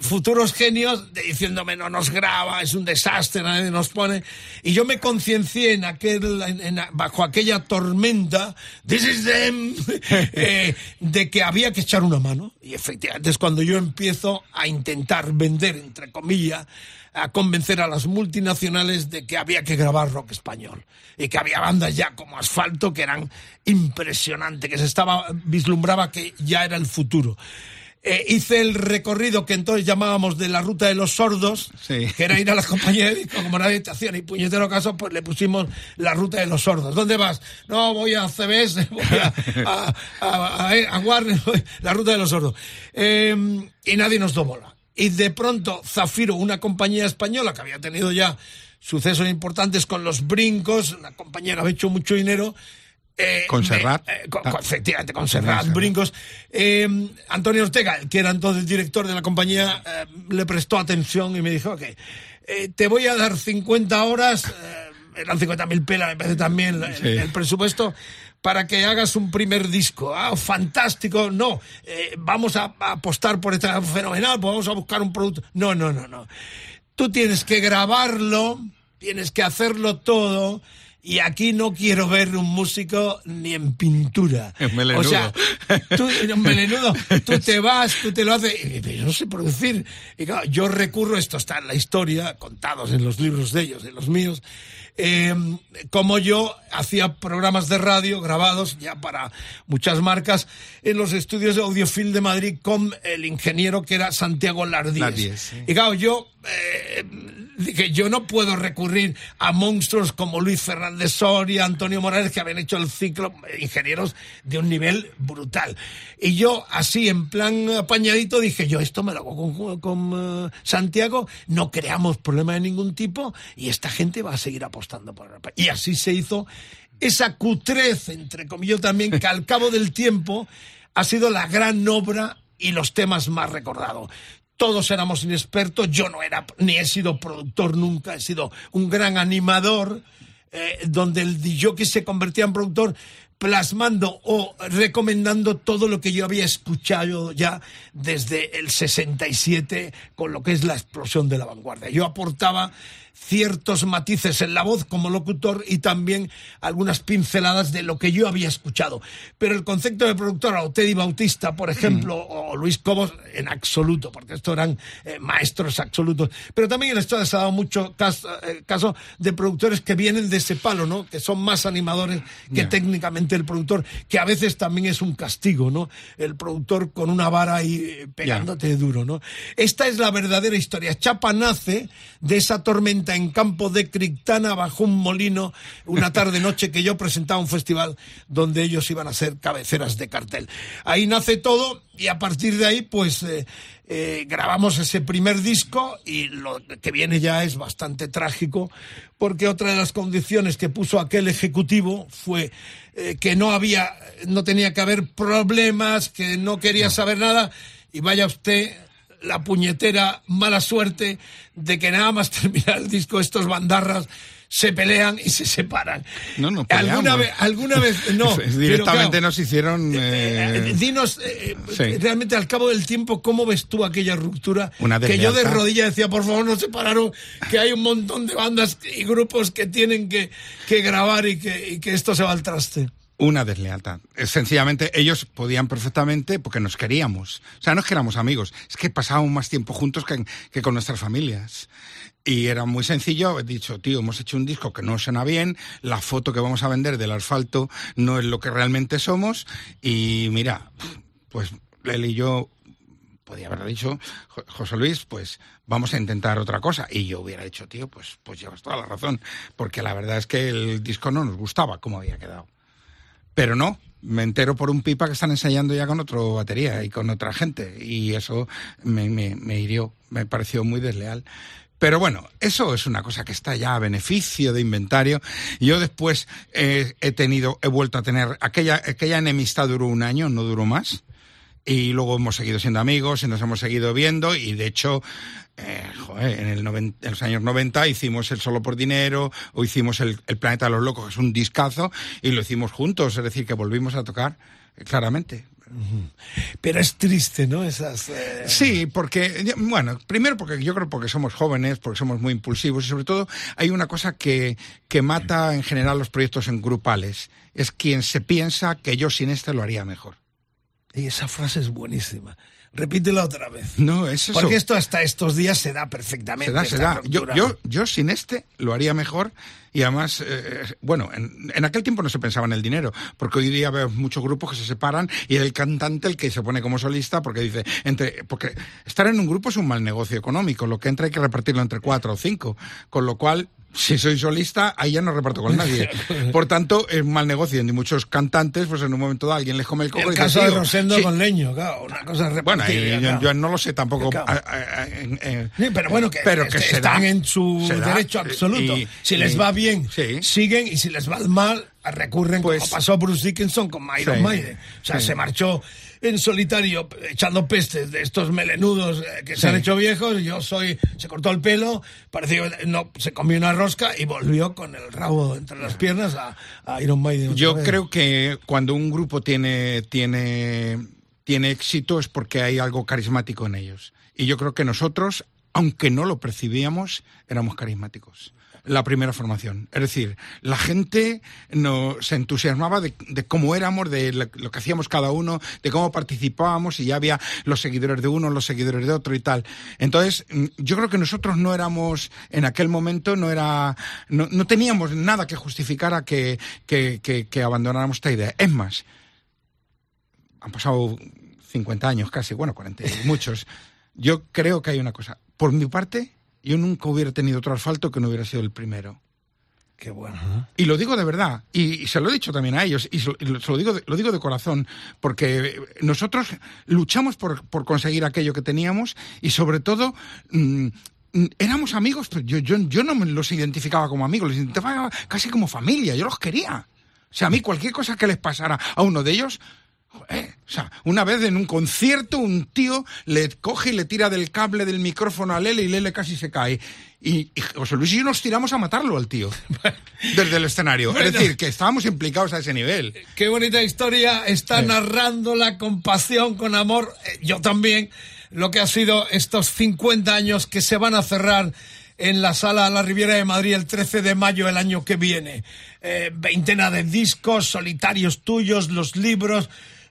futuros genios, diciéndome no nos graba, es un desastre, nadie nos pone. Y yo me conciencié en aquel, en- bajo aquella tormenta, this is them, *laughs* de que había que echar una mano. Y efectivamente es cuando yo empiezo a intentar vender, entre comillas, a convencer a las multinacionales de que había que grabar rock español y que había bandas ya como Asfalto que eran impresionantes, que se estaba vislumbraba que ya era el futuro. Eh, hice el recorrido que entonces llamábamos de la ruta de los sordos, Sí. que era ir a las compañías de disco, como nadie te hacía ni puñetero caso, pues le pusimos la ruta de los sordos. ¿Dónde vas? No, voy a CBS, *laughs* voy a, a, a- a- a Warner, *laughs* la ruta de los sordos. Eh, y nadie nos dio bola. Y de pronto Zafiro, una compañía española que había tenido ya sucesos importantes con los brincos, una compañía que había hecho mucho dinero, eh, Con Serrat. eh, con- Ah. con- efectivamente, con Serrat, Serrat. Brincos. Eh, Antonio Ortega, el que era entonces director de la compañía, eh, le prestó atención y me dijo, ok, te voy a dar 50 horas, eran 50 mil pelas, me parece también el presupuesto, para que hagas un primer disco. Ah, fantástico, no, eh, vamos a, a apostar por esta fenomenal, pues vamos a buscar un producto. No, no, no, no. Tú tienes que grabarlo, tienes que hacerlo todo. Y aquí no quiero ver un músico ni en pintura. *laughs* En melenudo. O sea, tú, en melenudo, *laughs* tú te vas, tú te lo haces. y yo no sé producir. Y claro, yo recurro, esto está en la historia, contados en los libros de ellos, en los míos, eh, como yo hacía programas de radio grabados ya para muchas marcas en los estudios de Audiofil de Madrid con el ingeniero que era Santiago Lardíez. Lardíez, sí. Y claro, yo eh, dije, yo no puedo recurrir a monstruos como Luis Fernández Soria, Antonio Morales, que habían hecho el ciclo, eh, ingenieros de un nivel brutal. Y yo, así, en plan apañadito, dije, yo esto me lo hago con, eh, Santiago, no creamos problema de ningún tipo y esta gente va a seguir apostando por el Y así se hizo esa cutrez, entre comillas también, que al cabo del tiempo ha sido la gran obra y los temas más recordados. Todos éramos inexpertos, yo no era, ni he sido productor nunca, he sido un gran animador, eh, donde el que se convertía en productor plasmando o recomendando todo lo que yo había escuchado ya desde el 67 con lo que es la explosión de la vanguardia. Yo aportaba ciertos matices en la voz como locutor y también algunas pinceladas de lo que yo había escuchado. Pero el concepto de productor, o Teddy Bautista, por ejemplo, o Luis Cobos, en absoluto, porque estos eran eh, maestros absolutos. Pero también en esto se ha dado mucho caso, eh, caso de productores que vienen de ese palo, ¿no? Que son más animadores que técnicamente el productor, que a veces también es un castigo, ¿no? El productor con una vara ahí eh, pegándote duro, ¿no? Esta es la verdadera historia. Chapa nace de esa tormenta en campo de Crictana bajo un molino una *laughs* tarde noche que yo presentaba un festival donde ellos iban a ser cabeceras de cartel. Ahí nace todo y a partir de ahí pues eh, eh, grabamos ese primer disco y lo que viene ya es bastante trágico porque otra de las condiciones que puso aquel ejecutivo fue eh, que no había, no tenía que haber problemas, que no quería saber nada. Y vaya usted la puñetera mala suerte de que nada más *laughs* terminar el disco estos bandarras se pelean y se separan. No, no alguna peleamos. vez, alguna vez, *laughs* no. pero Directamente claro, nos hicieron... eh, eh, dinos eh, sí. realmente al cabo del tiempo cómo ves tú aquella ruptura Una que yo de deslealtad. rodilla decía por favor no separaron que hay un montón de bandas y grupos que tienen que, que grabar y que, y que esto se va al traste Una deslealtad. Eh, Sencillamente, ellos podían perfectamente porque nos queríamos. O sea, no es que éramos amigos, es que pasábamos más tiempo juntos que, que con nuestras familias. Y era muy sencillo, he dicho, tío, hemos hecho un disco que no suena bien, la foto que vamos a vender del asfalto no es lo que realmente somos, y mira, pues él y yo podía haber dicho, "Jo- José Luis, pues vamos a intentar otra cosa. Y yo hubiera dicho, tío, pues, pues llevas toda la razón, porque la verdad es que el disco no nos gustaba como había quedado. Pero no, me entero por un pipa que están ensayando ya con otro batería y con otra gente. Y eso me, me, me hirió, me pareció muy desleal. Pero bueno, eso es una cosa que está ya a beneficio de inventario. Yo después eh, he tenido, he vuelto a tener, aquella, aquella enemistad duró un año, no duró más. Y luego hemos seguido siendo amigos y nos hemos seguido viendo y de hecho, eh, joder, en, el noven- en los años 90 hicimos el Solo por Dinero o hicimos el, el Planeta de los Locos, que es un discazo, y lo hicimos juntos, es decir, que volvimos a tocar, eh, claramente. Pero es triste, ¿no? Esas. eh, Sí, porque, bueno, primero porque yo creo porque somos jóvenes, porque somos muy impulsivos y sobre todo hay una cosa que, que mata en general los proyectos en grupales. Es quien se piensa que yo sin este lo haría mejor. Y esa frase es buenísima. Repítela otra vez. No, es eso. Porque esto hasta estos días se da perfectamente. Se da, se da. Yo, yo, yo sin este lo haría mejor y además, eh, bueno, en, en aquel tiempo no se pensaba en el dinero, porque hoy día veo muchos grupos que se separan y el cantante el que se pone como solista porque dice, entre, porque estar en un grupo es un mal negocio económico, lo que entra hay que repartirlo entre cuatro o cinco, con lo cual si soy solista, ahí ya no reparto con nadie. *laughs* Por tanto, es mal negocio. Y muchos cantantes, pues en un momento dado alguien les come el coco El y dice, caso de "Tío, Rosendo sí". con Leño, claro, una cosa Bueno, yo, claro. yo no lo sé tampoco. Claro. Sí, pero bueno, que, pero este, se están da, en su derecho absoluto. y- si y- les va bien, sí. siguen, y si les va mal, recurren, Pues- como pasó Bruce Dickinson con Sí. Maiden. O sea, se marchó en solitario echando pestes de estos melenudos eh, que se Sí. han hecho viejos. Yo soy, se cortó el pelo, pareció no, se comió una rosca y volvió con el rabo entre las piernas a, a Iron Maiden. Yo vez. creo que cuando un grupo tiene, tiene, tiene éxito es porque hay algo carismático en ellos. Y yo creo que nosotros, aunque no lo percibíamos, éramos carismáticos. La primera formación. Es decir, la gente no, se entusiasmaba de, cómo éramos, de lo, lo que hacíamos cada uno, de cómo participábamos y ya había los seguidores de uno, los seguidores de otro y tal. Entonces, mm, yo creo que nosotros no éramos, en aquel momento, no era, no, teníamos nada que justificara que, que, abandonáramos esta idea. Es más, han pasado 50 años casi, bueno, 40 y muchos. Yo creo que hay una cosa. Por mi parte, yo nunca hubiera tenido otro asfalto que no hubiera sido el primero. Qué bueno. ¿no? Y lo digo de verdad, y, y se lo he dicho también a ellos, y se, lo- se digo de, lo digo de corazón, porque nosotros luchamos por, por conseguir aquello que teníamos y sobre todo mm, mm, éramos amigos, pero yo, yo, yo no me los identificaba como amigos, los identificaba casi como familia, yo los quería. O sea, a mí cualquier cosa que les pasara a uno de ellos, joder, o sea, una vez en un concierto un tío le coge y le tira del cable del micrófono a Lele y Lele casi se cae. Y, y José Luis y yo nos tiramos a matarlo al tío *laughs* desde el escenario. Bueno. Es decir, que estábamos implicados a ese nivel. Qué bonita historia, está Sí. narrándola con pasión, con amor. Eh, Yo también, lo que ha sido estos 50 años que se van a cerrar en la sala La Riviera de Madrid el 13 de mayo del año que viene. Eh, veintena de discos, solitarios tuyos, los libros.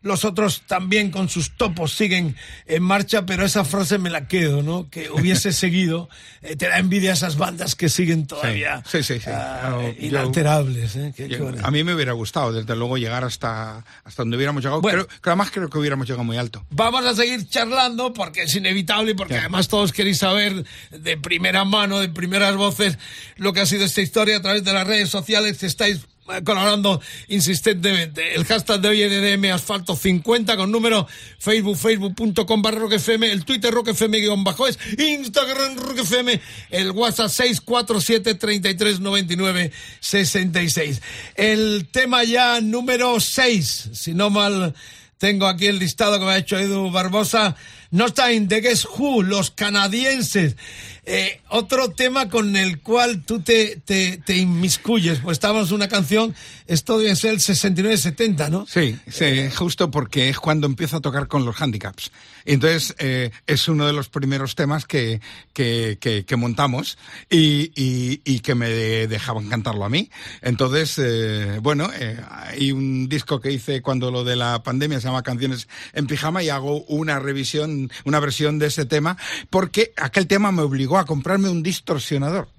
Los otros también con sus topos siguen en marcha, pero esa frase me la quedo, ¿no? Que hubiese *laughs* seguido. Eh, te da envidia esas bandas que siguen todavía Sí, sí, sí. ah, yo- inalterables. ¿eh? Qué- Yo- a mí me hubiera gustado, desde luego, llegar hasta, hasta donde hubiéramos llegado. Bueno. Creo, que además creo que hubiéramos llegado muy alto. Vamos a seguir charlando porque es inevitable y porque además todos queréis saber de primera mano, de primeras voces, lo que ha sido esta historia a través de las redes sociales. Estáis colaborando insistentemente. El hashtag de hoy EDM Asfalto 50 con número Facebook, facebook.com barra Rock FM, el Twitter Rock FM guion bajo es, Instagram Rock FM, el WhatsApp 647 33 99 66. El tema ya número 6, si no mal tengo aquí el listado que me ha hecho Edu Barbosa. No está en The Guess Who, los canadienses. Eh, otro tema con el cual tú te, te, te inmiscuyes, pues estábamos una canción, esto debe ser el 69-70, ¿no? Sí, sí, justo porque es cuando empiezo a tocar con los handicaps. Entonces eh, es uno de los primeros temas que, que, que, que montamos y, y, y que me de- dejaban cantarlo a mí. Entonces, eh, bueno, eh, hay un disco que hice cuando lo de la pandemia se llama Canciones en Pijama y hago una revisión, una versión de ese tema porque aquel tema me obligó a comprarme un distorsionador.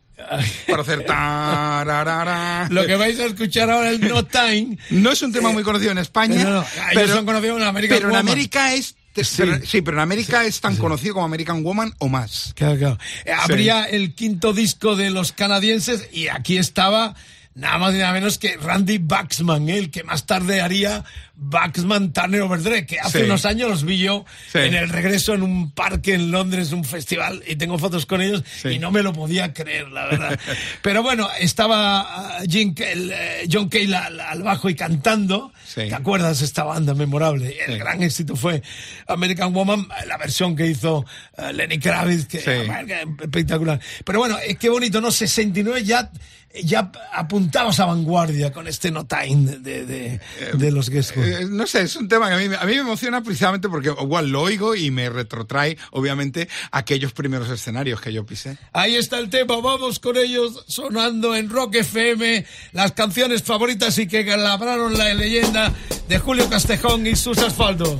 Para hacer tararara. Lo que vais a escuchar ahora es No Time. No es un tema muy conocido en España. No, no, ellos son conocidos en American pero en. América es. Sí. pero- sí, pero en América es tan conocido como American Woman o más. Claro, claro. Eh, Habría el quinto disco de los canadienses y aquí estaba nada más y nada menos que Randy Baxman, el que más tarde haría Baxman Turner Overdrive, que hace Sí. unos años los vi yo Sí. en el regreso en un parque en Londres, un festival, y tengo fotos con ellos Sí. y no me lo podía creer, la verdad. *laughs* Pero bueno, estaba ah, Jim, el, eh, John Cale al, al bajo y cantando. ¿Te acuerdas de esta banda memorable? El gran éxito fue American Woman, la versión que hizo eh, Lenny Kravitz, que Sí. espectacular. Pero bueno, eh, qué bonito, ¿no? 69 ya, ya apuntabas a vanguardia con este No Time de, de, de los Guess Who. Eh, no sé, es un tema que a mí, a mí me emociona precisamente porque igual lo oigo y me retrotrae, obviamente, aquellos primeros escenarios que yo pisé. Ahí está el tema, vamos con ellos sonando en Rock FM, las canciones favoritas y que labraron la leyenda de Julio Castejón y sus asfaltos.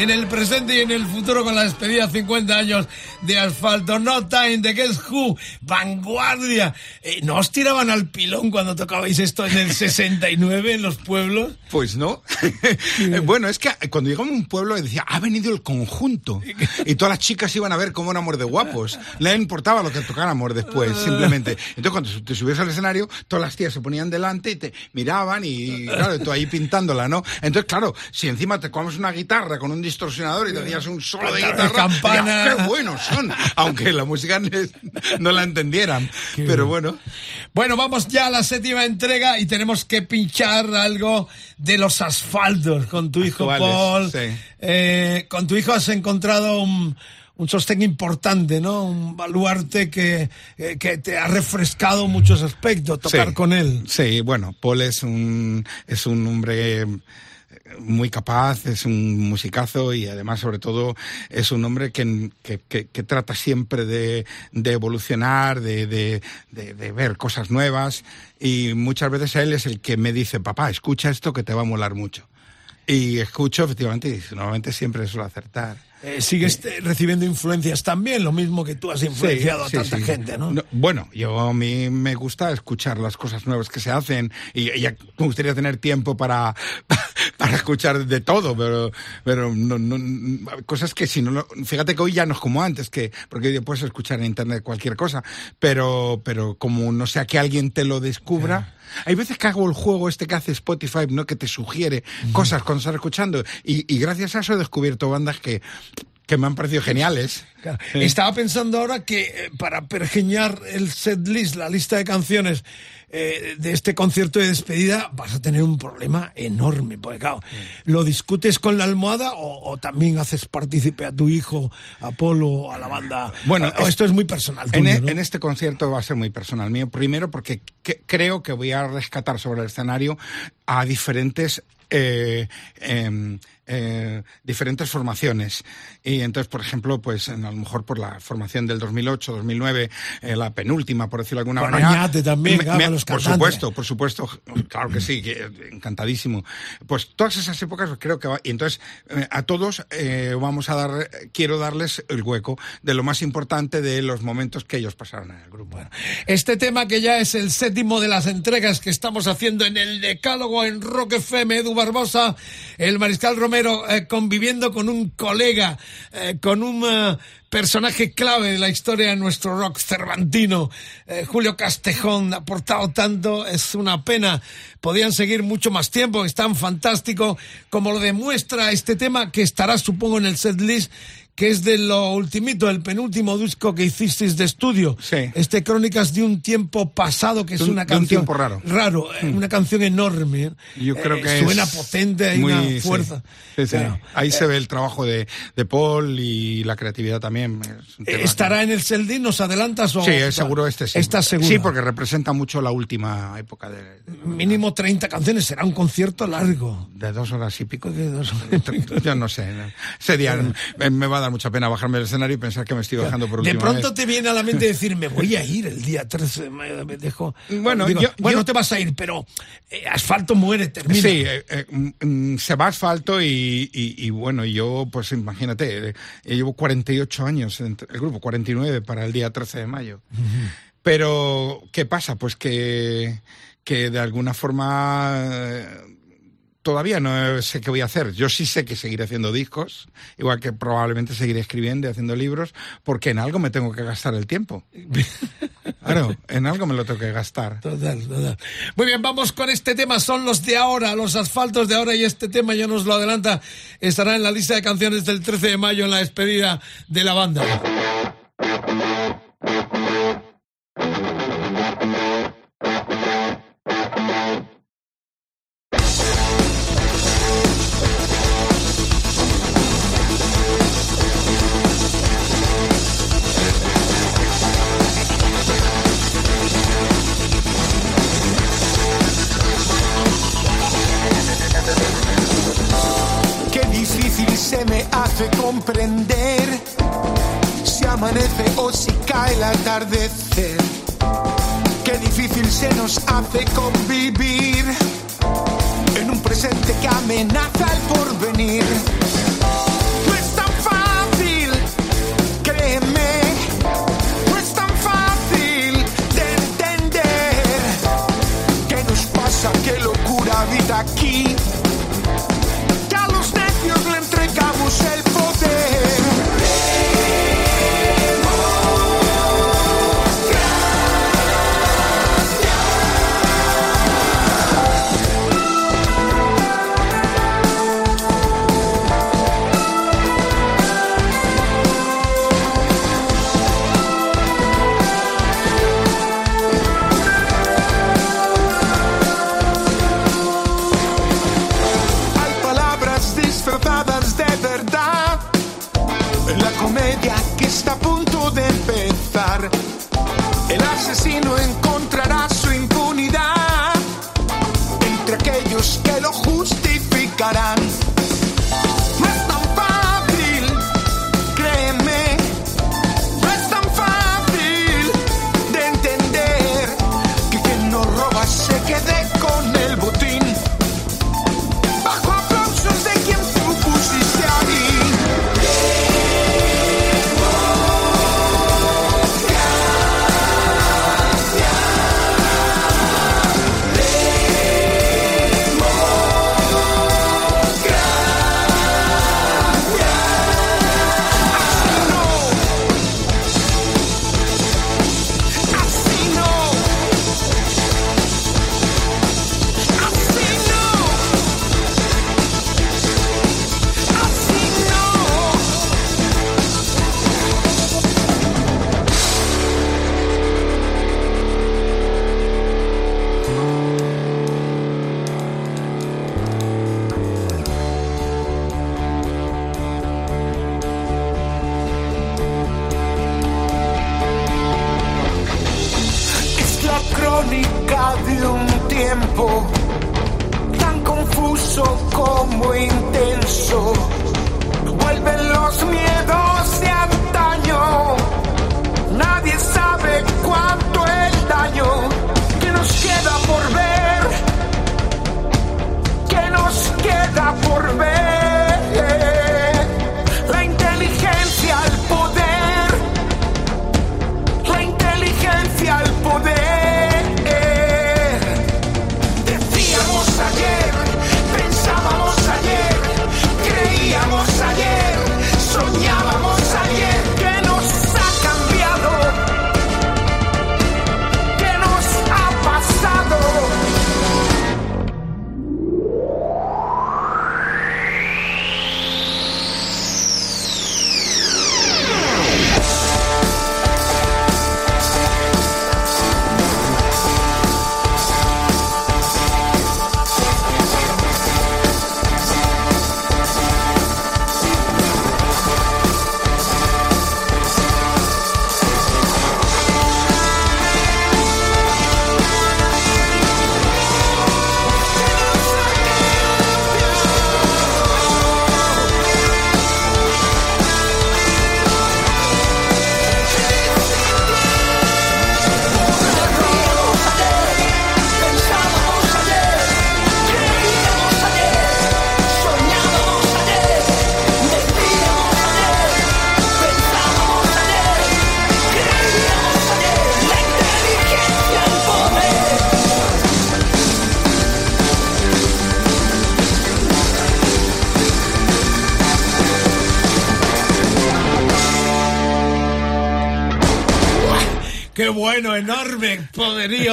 En el presente y en el futuro con la despedida 50 años de asfalto. No Time, de Guess Who, vanguardia. Eh, ¿No os tiraban al pilón cuando tocabais esto en el *laughs* 69 en los pueblos? Pues no. *laughs* Bueno, es que cuando llegamos a un pueblo decía, ha venido el conjunto. Y todas las chicas iban a ver cómo éramos de guapos. Le importaba lo que tocáramos después, *laughs* simplemente. Entonces cuando te subías al escenario, todas las tías se ponían delante y te, te miraban y, claro, tú ahí pintándola, ¿no? Entonces, claro, si encima te comes una guitarra con un distorsionador y te hacías un solo de Guitarra, campana. dirías, qué buenos son, aunque la música no, la entendieran. Pero bueno, Bueno, vamos ya a la séptima entrega y tenemos que pinchar algo de los asfaltos con tu hijo Actuales, Paul. sí. Eh, con tu hijo has encontrado un, un sostén importante, ¿no? Un baluarte que, eh, que te ha refrescado muchos aspectos, tocar Sí. con él. Sí, bueno, Paul es un, es un hombre muy capaz, es un musicazo y además, sobre todo, es un hombre que, que, que- trata siempre de, de evolucionar, de, de, de- de ver cosas nuevas y muchas veces él es el que me dice, papá, escucha esto que te va a molar mucho. Y escucho, efectivamente, y normalmente siempre suelo acertar. Eh, sigues eh, recibiendo influencias también, lo mismo que tú has influenciado Sí, a sí, tanta sí. gente, ¿no? No, bueno, yo a mí me gusta escuchar las cosas nuevas que se hacen y, y me gustaría tener tiempo para, *laughs* para escuchar de todo, pero, pero no, no- cosas que si no, fíjate que hoy ya no es como antes, que porque hoy puedes escuchar en internet cualquier cosa, pero, pero como no sea que alguien te lo descubra. Hay veces que hago el juego este que hace Spotify, ¿no? Que te sugiere cosas cuando estás escuchando. Y, y gracias a eso he descubierto bandas que, que me han parecido geniales. Claro. Sí. Estaba pensando ahora que eh, para pergeñar el set list, la lista de canciones eh, de este concierto de despedida, vas a tener un problema enorme. Porque, claro, ¿lo discutes con la almohada o, o también haces partícipe a tu hijo, a Polo, a la banda? Bueno, o es- esto es muy personal. Tuyo, e- ¿no? en este concierto va a ser muy personal mío. Primero porque que- creo que voy a rescatar sobre el escenario a diferentes eh, em, eh, diferentes formaciones. Y entonces, por ejemplo, pues a lo mejor por la formación del 2008, 2009, eh, la penúltima, por decirlo de alguna Con manera. También, me- me- los por supuesto, por supuesto, claro que sí, que, eh, encantadísimo. Pues todas esas épocas creo que va, y entonces eh, a todos eh, vamos a dar, quiero darles el hueco de lo más importante de los momentos que ellos pasaron en el grupo. Este tema que ya es el séptimo de las entregas que estamos haciendo en el Decálogo en Rock FM, Edu Barbosa, el Mariscal Romero eh, conviviendo con un colega, eh, con un eh, personaje clave de la historia de nuestro rock cervantino, Julio Castejón, ha aportado tanto, es una pena. Podían seguir mucho más tiempo, es tan fantástico como lo demuestra este tema que estará, supongo, en el set list que es de lo ultimito, el penúltimo disco que hicisteis de estudio. Sí. Este Crónicas de un tiempo pasado, que es un- una de un canción. tiempo raro. Raro, eh, una canción enorme. ¿eh? Yo creo Eh, que Suena es potente, hay muy- una fuerza. Sí, sí. Claro. Ahí se ve el trabajo de, de Paul y la creatividad también. Es Eh, ¿Estará en el Seldin? ¿Nos adelantas? O... que- Sí, seguro este sí. ¿Estás seguro? Sí, porque representa mucho la última época de, de- Mínimo 30 canciones, será un concierto largo. de dos horas y pico. De dos horas. *laughs* Yo no sé. Ese día *laughs* me va a dar mucha pena bajarme del escenario y pensar que me estoy bajando por De última pronto vez. te viene a la mente *laughs* decir, me voy a ir el día 13 de mayo, me dejo... Bueno, Digo, yo- bueno, yo- te vas a ir, pero eh, asfalto muere, termina. Sí, eh, eh, mm, mm, se va asfalto y, y- y bueno, yo pues imagínate, llevo 48 años en el grupo, 49 para el día 13 de mayo. Pero, ¿qué pasa? Pues que, que de alguna forma todavía no sé qué voy a hacer. Yo sí sé que seguiré haciendo discos, igual que probablemente seguiré escribiendo y haciendo libros, porque en algo me tengo que gastar el tiempo. *laughs* Claro, en algo me lo tengo que gastar. Total, total. Muy bien, vamos con este tema. Son los de ahora, los asfaltos de ahora. Y este tema ya nos lo adelanta. Estará en la lista de canciones del 13 de mayo en la despedida de la banda. Atardecer. Qué difícil se nos hace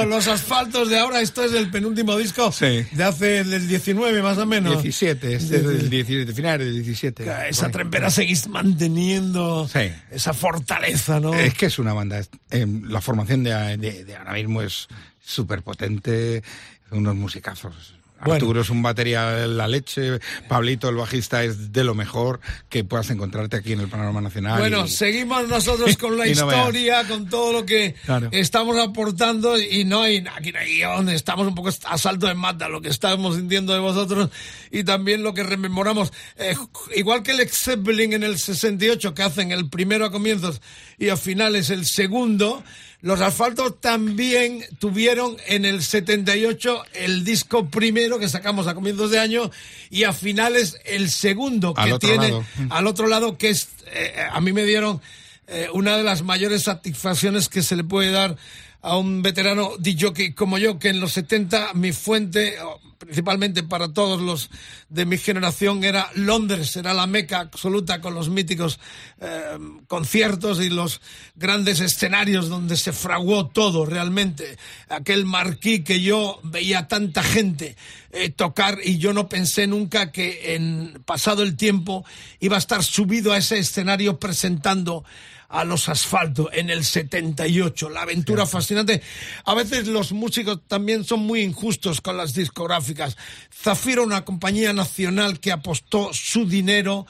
Los asfaltos de ahora, esto es el penúltimo disco Sí. de hace del 19 más o menos. 17, este es del 17, final del 17. Esa trempera seguís manteniendo Sí. esa fortaleza, ¿no? Es que es una banda. eh, la formación de, de- de ahora mismo es súper potente. Unos musicazos. Bueno. Arturo es un batería de la leche. Pablito, el bajista, es de lo mejor que puedas encontrarte aquí en el panorama nacional. Bueno, y- seguimos nosotros con la *laughs* Y no historia, con todo lo que Claro. estamos aportando y no hay, aquí no hay guion, estamos un poco a salto de mata, lo que estamos sintiendo de vosotros y también lo que rememoramos. Eh, igual que el ex Zeppelin en el 68, que hacen el primero a comienzos y a finales el segundo, los asfaltos también tuvieron en el 78 el disco primero que sacamos a comienzos de año y a finales el segundo que tiene lado. al otro lado que es eh, a mí me dieron eh, una de las mayores satisfacciones que se le puede dar a un veterano DJ como yo, que en los 70 mi fuente, principalmente para todos los de mi generación, era Londres, era la meca absoluta con los míticos eh, conciertos y los grandes escenarios donde se fraguó todo realmente. Aquel marquí que yo veía tanta gente eh, tocar y yo no pensé nunca que en pasado el tiempo iba a estar subido a ese escenario presentando a los asfaltos en el 78. La aventura fascinante. A veces los músicos también son muy injustos con las discográficas. Zafiro, una compañía nacional que apostó su dinero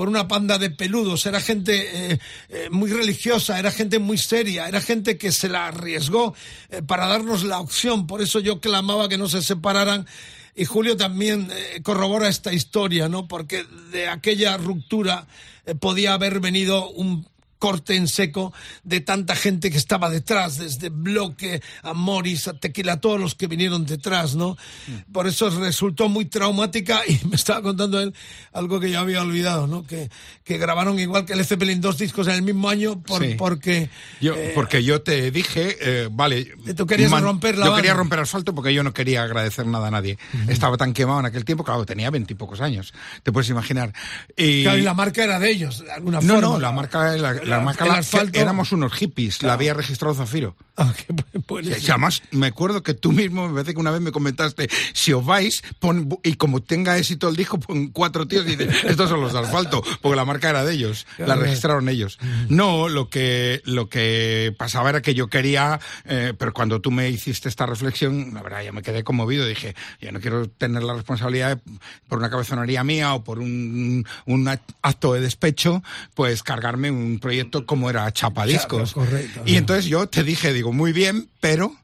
por una panda de peludos, era gente eh, eh, muy religiosa, era gente muy seria, era gente que se la arriesgó eh, para darnos la opción, por eso yo clamaba que no se separaran y Julio también corrobora esta historia, ¿no? Porque de aquella ruptura podía haber venido un corte en seco de tanta gente que estaba detrás, desde Bloque a Morris, a Tequila, todos los que vinieron detrás, ¿no? Por eso resultó muy traumática y *laughs* me estaba contando él algo que ya había olvidado, ¿no? Que, que grabaron igual que el Zeppelin dos discos en el mismo año por- Sí. porque... Yo, eh, porque yo te dije, eh, vale. Tú querías romper la Yo quería romper asfalto porque yo no quería agradecer nada a nadie. Estaba tan quemado en aquel tiempo, claro, tenía veintipocos años. Te puedes imaginar. Y, claro, y la marca era de ellos, de alguna no, forma. no, la marca, la, la El- marca el la- asfalto- éramos unos hippies, la había registrado Zafiro. Ah, qué bu- *laughs* buenísimo. Y además, me acuerdo que tú mismo, me parece que una vez me comentaste, si os vais, pon, y como tenga éxito el disco, pon cuatro tíos y dices, *laughs* estos son los de asfalto, porque la marca era de ellos, la Claro. registraron ellos. No, lo que, lo que pasaba era que yo quería, eh, pero cuando tú me hiciste esta reflexión, la verdad, ya me quedé conmovido, dije, yo no quiero tener la responsabilidad por una cabezonería mía o por un, un acto de despecho, pues cargarme un proyecto como era Chapadiscos. Claro, correcto, y entonces yo te dije, digo, muy bien, pero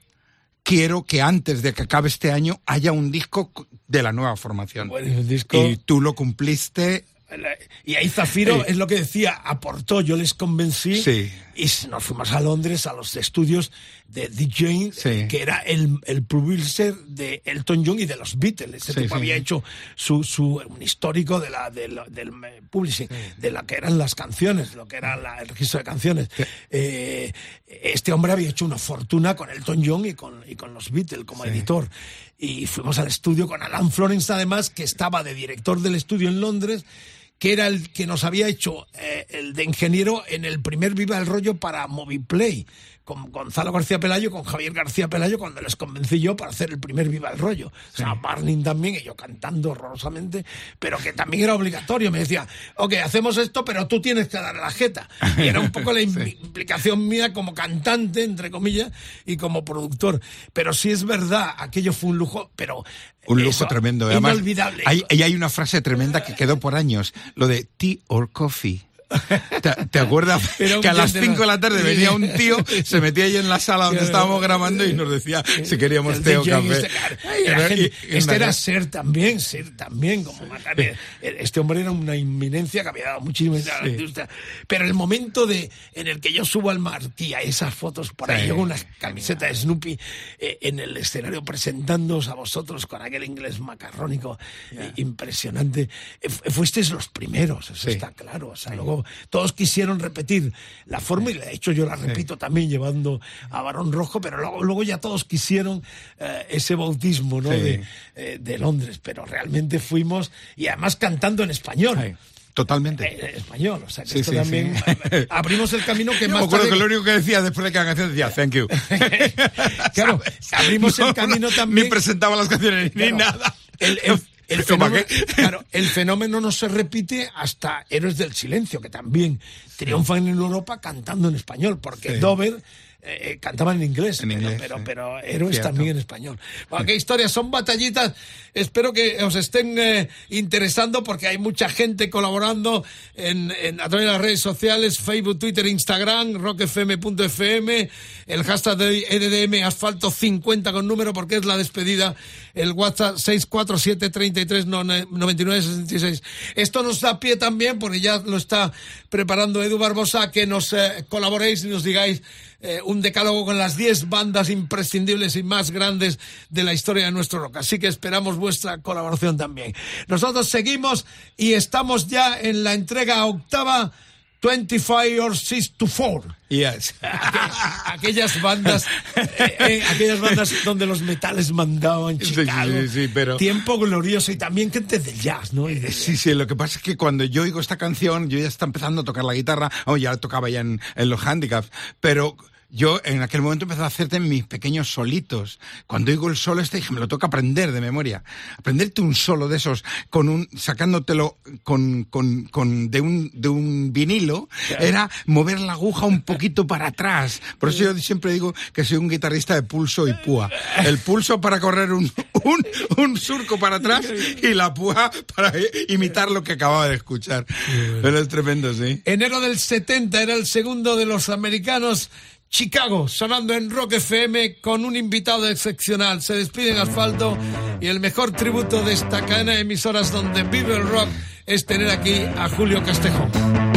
quiero que antes de que acabe este año haya un disco de la nueva formación. Bueno, el disco- Y tú lo cumpliste. Y ahí Zafiro, Sí. es lo que decía, aportó, yo les convencí Sí. y nos fuimos a Londres a los estudios de DJ, Sí. que era el, el producer de Elton John y de los Beatles. Ese Sí, tipo había hecho su, su, un histórico de la, del, del eh, publishing, de lo que eran las canciones, lo que era la- el registro de canciones. Eh, este hombre había hecho una fortuna con Elton John y con, y con los Beatles como editor. Y fuimos al estudio con Alan Florence, además, que estaba de director del estudio en Londres que era el que nos había hecho eh, el de ingeniero en el primer Viva el Rollo para Moviplay, con Gonzalo García Pelayo, con Javier García Pelayo, cuando les convencí yo para hacer el primer Viva el Rollo. O sea, Barney también, y yo cantando horrorosamente, pero que también era obligatorio. Me decía, ok, hacemos esto, pero tú tienes que dar la jeta. Y era un poco la *laughs* im- implicación mía como cantante, entre comillas, y como productor. Pero sí es verdad, aquello fue un lujo, pero... Un lujo eso, tremendo. Además, Inolvidable. Hay, y hay una frase tremenda que quedó por años, lo de tea or coffee. *laughs* ¿Te, te acuerdas *laughs* que a las gentleman. 5 de la tarde venía un tío, *laughs* se metía ahí en la sala donde estábamos grabando y nos decía si queríamos té o café? Este, era este Ser también, Ser también, como Macané. Este hombre era una inminencia que había dado muchísimo a la Sí. industria. Pero el momento de en el que yo subo al marquía, esas fotos por ahí, Sí. con una camiseta de Snoopy eh, en el escenario presentándoos a vosotros con aquel inglés macarrónico eh, impresionante, eh, fu- fuisteis los primeros, eso Sí. está claro. O sea, luego todos quisieron repetir la y de hecho yo la repito también llevando a Barón Rojo, pero luego, luego ya todos quisieron eh, ese bautismo ¿no? Sí. de, eh, de Londres, pero realmente fuimos y además cantando en español. Sí, Totalmente. Eh, en español, o sea que Sí, esto sí, también sí. *laughs* abrimos el camino que Yo más me acuerdo tarde- que lo único que decía después de cada canción decía thank you. *laughs* Claro, *laughs* abrimos el camino también. Ni presentaba las canciones ni Claro, nada. El, el- el ¿Pero para fenómeno, claro, el fenómeno no se repite hasta Héroes del Silencio, que también triunfan en Europa cantando en español, porque Sí. Dover eh, cantaban en inglés, En pero, inglés, pero, sí. pero Héroes Cierto. también en español. Bueno, qué historias, son batallitas. Espero que os estén eh, interesando porque hay mucha gente colaborando en, en- a través de las redes sociales, Facebook, Twitter, Instagram, rockfm.fm, el hashtag de EDM Asfalto 50 con número porque es la despedida, el WhatsApp 647 33 99 66. Esto nos da pie también, porque ya lo está preparando Edu Barbosa, que nos eh, colaboréis y nos digáis eh, un decálogo con las 10 bandas imprescindibles y más grandes de la historia de nuestro rock. Así que esperamos vuestra colaboración también. Nosotros seguimos y estamos ya en la entrega octava 25 or 6 to 4. Yes. *laughs* Aqu- aquellas bandas eh, eh, aquellas bandas donde los metales mandaban Sí, sí, Chicago sí, sí, pero- tiempo glorioso y también gente del jazz no de- Sí, sí, lo que pasa es que cuando yo oigo esta canción, yo ya está empezando a tocar la guitarra, oh, ya la tocaba ya en, en los handicaps, pero yo en aquel momento empecé a hacerte mis pequeños solitos. Cuando oigo el solo este, dije, me lo toca aprender de memoria. Aprenderte un solo de esos, con un, sacándotelo con, con, con, de un, de un vinilo, era mover la aguja un poquito para atrás. Por eso yo siempre digo que soy un guitarrista de pulso y púa. El pulso para correr un, un, un surco para atrás y la púa para imitar lo que acababa de escuchar. Pero es tremendo, sí. enero del 70 era el segundo de los americanos Chicago, sonando en Rock FM con un invitado excepcional. Se despide en asfalto y el mejor tributo de esta cadena de emisoras donde vive el rock es tener aquí a Julio Castejón.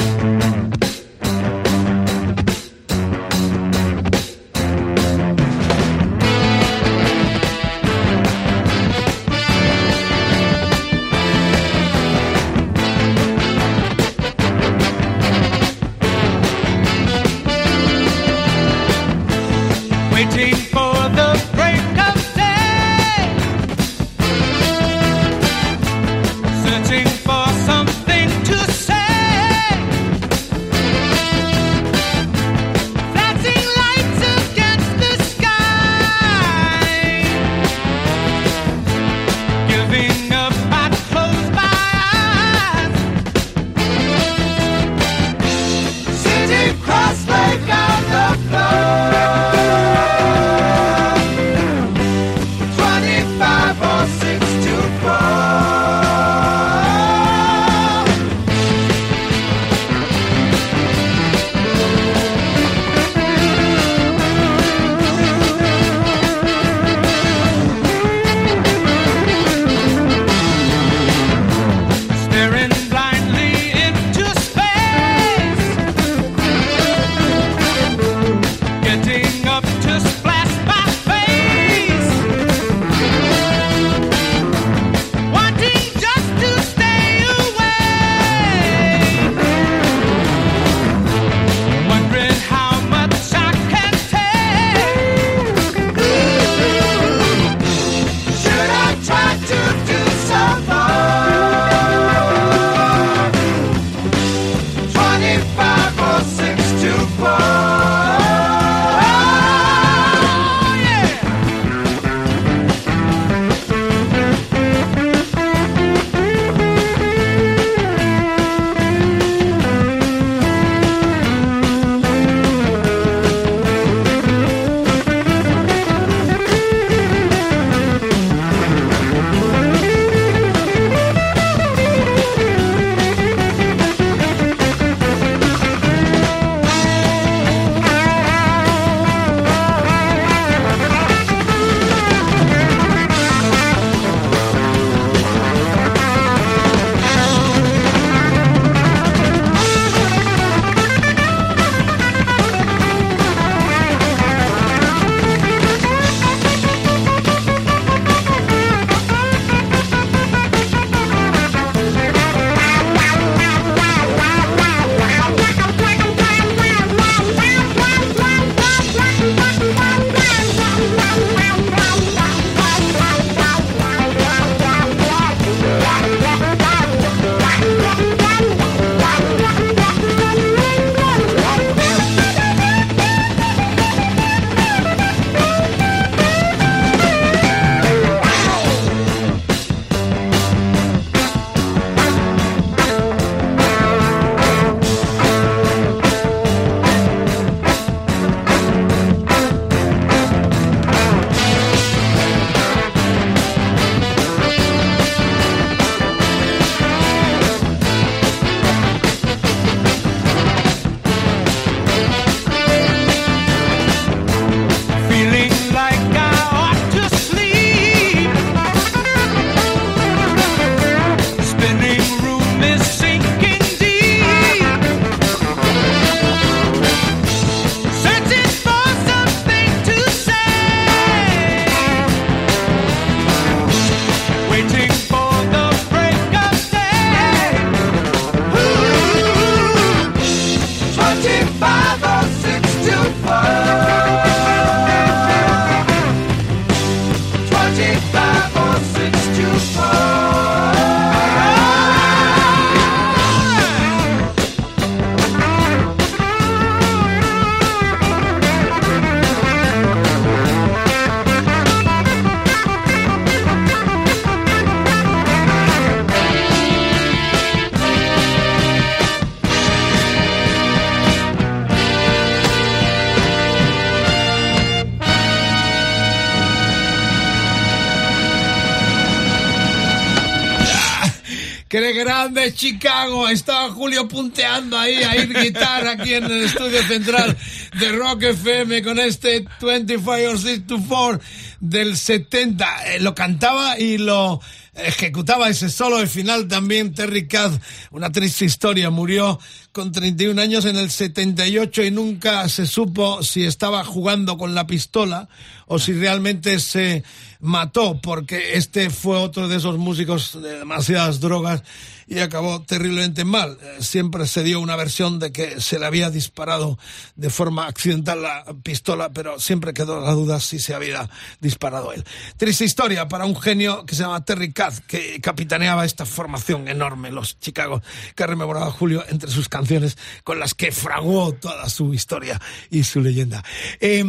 Chicago! Estaba Julio punteando ahí a ir guitarra aquí en el estudio central de Rock FM con este 25 or 6 to 4 del 70. Eh, lo cantaba y lo ejecutaba ese solo al final también Terry Kath, una triste historia, murió con 31 años en el 78 y nunca se supo si estaba jugando con la pistola o si realmente se mató, porque este fue otro de esos músicos de demasiadas drogas y acabó terriblemente mal. Eh, Siempre se dio una versión de que se le había disparado de forma accidental la pistola, pero siempre quedó la duda si se había disparado él. Triste historia para un genio que se llama Terry Kath, que capitaneaba esta formación enorme, los Chicago, que rememoraba Julio entre sus canciones con las que fraguó toda su historia y su leyenda. Eh,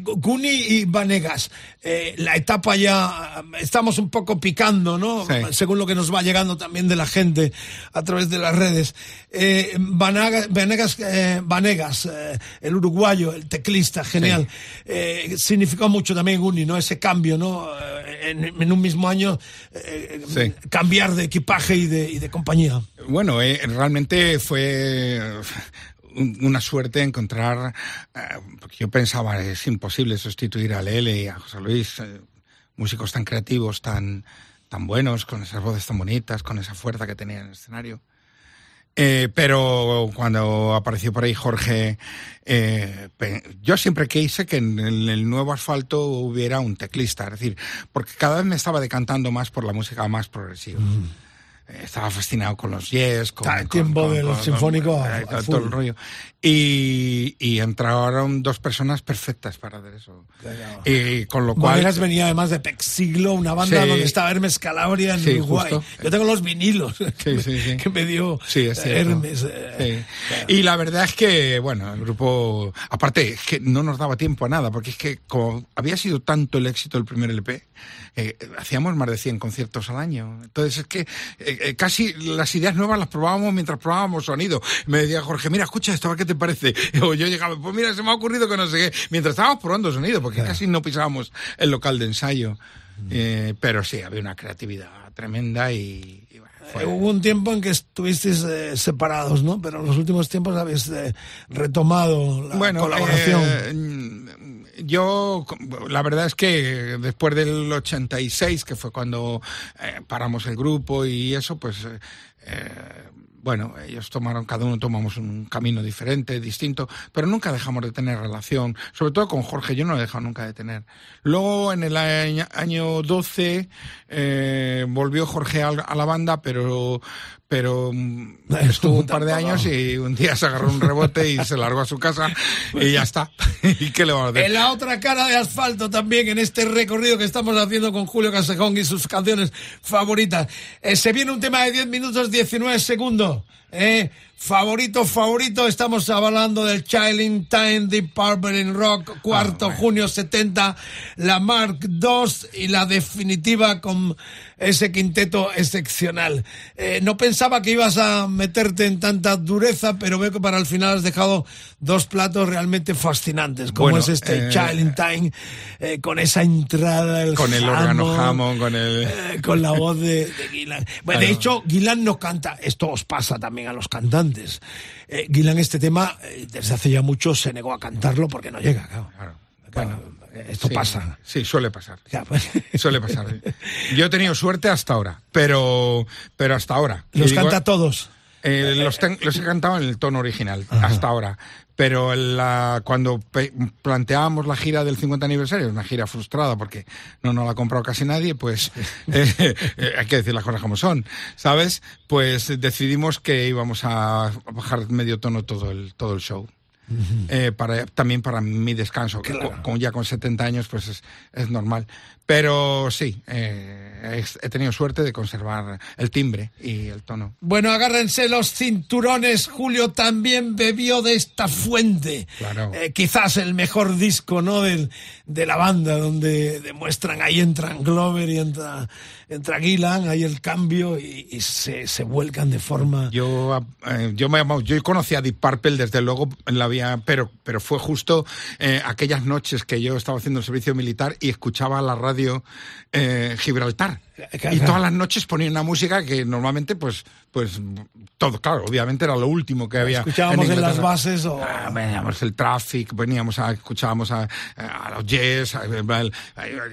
Guni y Vanegas, eh, la etapa ya, estamos un poco picando, ¿no? Sí. Según lo que nos va llegando también de la gente a través de las redes. Eh, Vanegas, eh, Vanegas, eh, el uruguayo, el teclista, genial. Eh, significó mucho también Guni, ¿no? Ese cambio, ¿no? Eh, En, en un mismo año, eh, Sí. cambiar de equipaje y de, y de compañía. Bueno, realmente fue un- una suerte encontrar, porque yo pensaba es imposible sustituir a Lele y a José Luis, músicos tan creativos, tan, tan buenos, con esas voces tan bonitas, con esa fuerza que tenían en el escenario. Eh, pero cuando apareció por ahí Jorge, eh, yo siempre quise que en el, nuevo asfalto hubiera un teclista, es decir, porque cada vez me estaba decantando más por la música más progresiva. Eh, Estaba fascinado con los yes, con, el tiempo del sinfónico a- a todo, el rollo. Y, y entraron dos personas perfectas para hacer eso. Y con lo cual. Venía además de Pex Siglo, una banda Sí. donde estaba Hermes Calabria en Sí, Uruguay. justo. Yo tengo los vinilos *laughs* Sí, sí, sí. que me dio cierto. Hermes. eh, Sí. Y la verdad es que, bueno, el grupo, aparte, es que no nos daba tiempo a nada, porque es que como había sido tanto el éxito del primer LP, eh, hacíamos más de 100 conciertos al año. Entonces es que eh, eh, casi las ideas nuevas las probábamos mientras probábamos sonido. Me decía Jorge, mira, escucha esto, a ver qué te parece. *laughs* O yo llegaba, pues mira, se me ha ocurrido que no sé qué, mientras estábamos probando sonido, porque casi no pisábamos el local de ensayo. Eh, pero sí, había una creatividad tremenda y, y bueno, fue- Eh, Hubo un tiempo en que estuvisteis eh, separados, ¿no? Pero en los últimos tiempos habéis eh, retomado la bueno, colaboración. eh, yo, la verdad es que después del 86, que fue cuando eh, paramos el grupo y eso, pues, eh, bueno, ellos tomaron, cada uno tomamos un camino diferente, distinto, pero nunca dejamos de tener relación, sobre todo con Jorge, yo no lo he dejado nunca de tener. Luego, en el año, año 12, eh, volvió Jorge a, la banda, pero, pero mm, *laughs* estuvo un par de años y un día se agarró un rebote y se largó a su casa *laughs* y ya está. *laughs* ¿Y qué le vamos a hacer? En la otra cara de asfalto también, en este recorrido que estamos haciendo con Julio Casejón y sus canciones favoritas. Eh, se viene un tema de 10 minutos 19 segundos. Eh, favorito, favorito, estamos hablando del Child in Time, Deep Purple in Rock, cuarto junio 70, la Mark II y la definitiva con ese quinteto excepcional. Eh, no pensaba que ibas a meterte en tanta dureza, pero veo que para el final has dejado dos platos realmente fascinantes, como Bueno, es este eh, Child in Time, eh, con esa entrada, el Con el órgano Hammond, con el... eh, con la voz de, de Gillan. Bueno, de hecho, Gillan no canta, esto os pasa también a los cantantes. Eh, Gillan este tema, eh, desde hace ya mucho, se negó a cantarlo porque no llega, claro. Claro. Claro, esto Sí, pasa. Sí, suele pasar. Ya, pues. *laughs* Suele pasar. Yo he tenido suerte hasta ahora, pero, pero hasta ahora. Los digo, canta todos. eh, los, ten- los he cantado en el tono original, hasta ahora. Pero la- cuando pe- planteábamos la gira del 50 aniversario, una gira frustrada porque no nos la ha comprado casi nadie, pues *laughs* eh, eh, hay que decir las cosas como son, ¿sabes? Pues decidimos que íbamos a bajar medio tono todo el, todo el show. Eh, para, también para mi descanso. que Claro. co- Como ya con 70 años, pues es, es normal. Pero sí, eh, he, tenido suerte de conservar el timbre y el tono. Bueno, agárrense los cinturones. Julio también bebió de esta fuente. Claro. Eh, quizás el mejor disco, ¿no? Del, de la banda, donde demuestran, ahí entran Glover y entra, entra Gillan, hay el cambio y, y se, se vuelcan de forma. Yo, eh, yo me yo conocí a Deep Purple desde luego en la vía, pero, pero fue justo eh, aquellas noches que yo estaba haciendo el servicio militar y escuchaba la radio eh, Gibraltar. Y todas las noches ponía una música que normalmente, pues, pues, todo, claro, obviamente era lo último que había. Escuchábamos en las bases o... Ah, veníamos el Traffic, veníamos a, escuchábamos a, a los Jazz, a,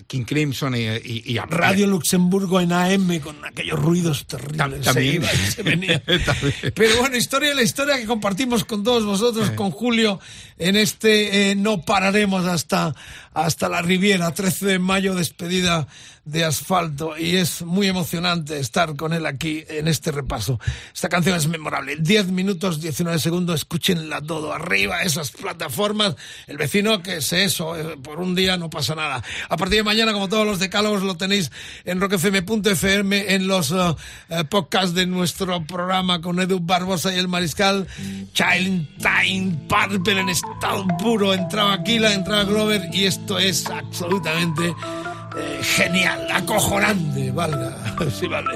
King Crimson y, y- y a Radio Luxemburgo en AM con aquellos ruidos terribles. Tam- también. Se iba y se venía. *laughs* También. Pero bueno, historia de la historia que compartimos con todos vosotros, con Julio, en este eh, No Pararemos hasta, hasta la Riviera, 13 de mayo, despedida de asfalto. Y es muy emocionante estar con él aquí en este repaso. Esta canción es memorable. 10 minutos, 19 segundos, escúchenla todo. Arriba esas plataformas. El vecino que es eso, eh, por un día no pasa nada. A partir de mañana, como todos los decálogos, lo tenéis en rockfm.fm, en los eh, eh, podcasts de nuestro programa con Edu Barbosa y el Mariscal. Child Time Purple en estado puro. Entraba Aquila, entraba Glover y esto es absolutamente eh, genial, acojonante, valga. *laughs* Sí, vale.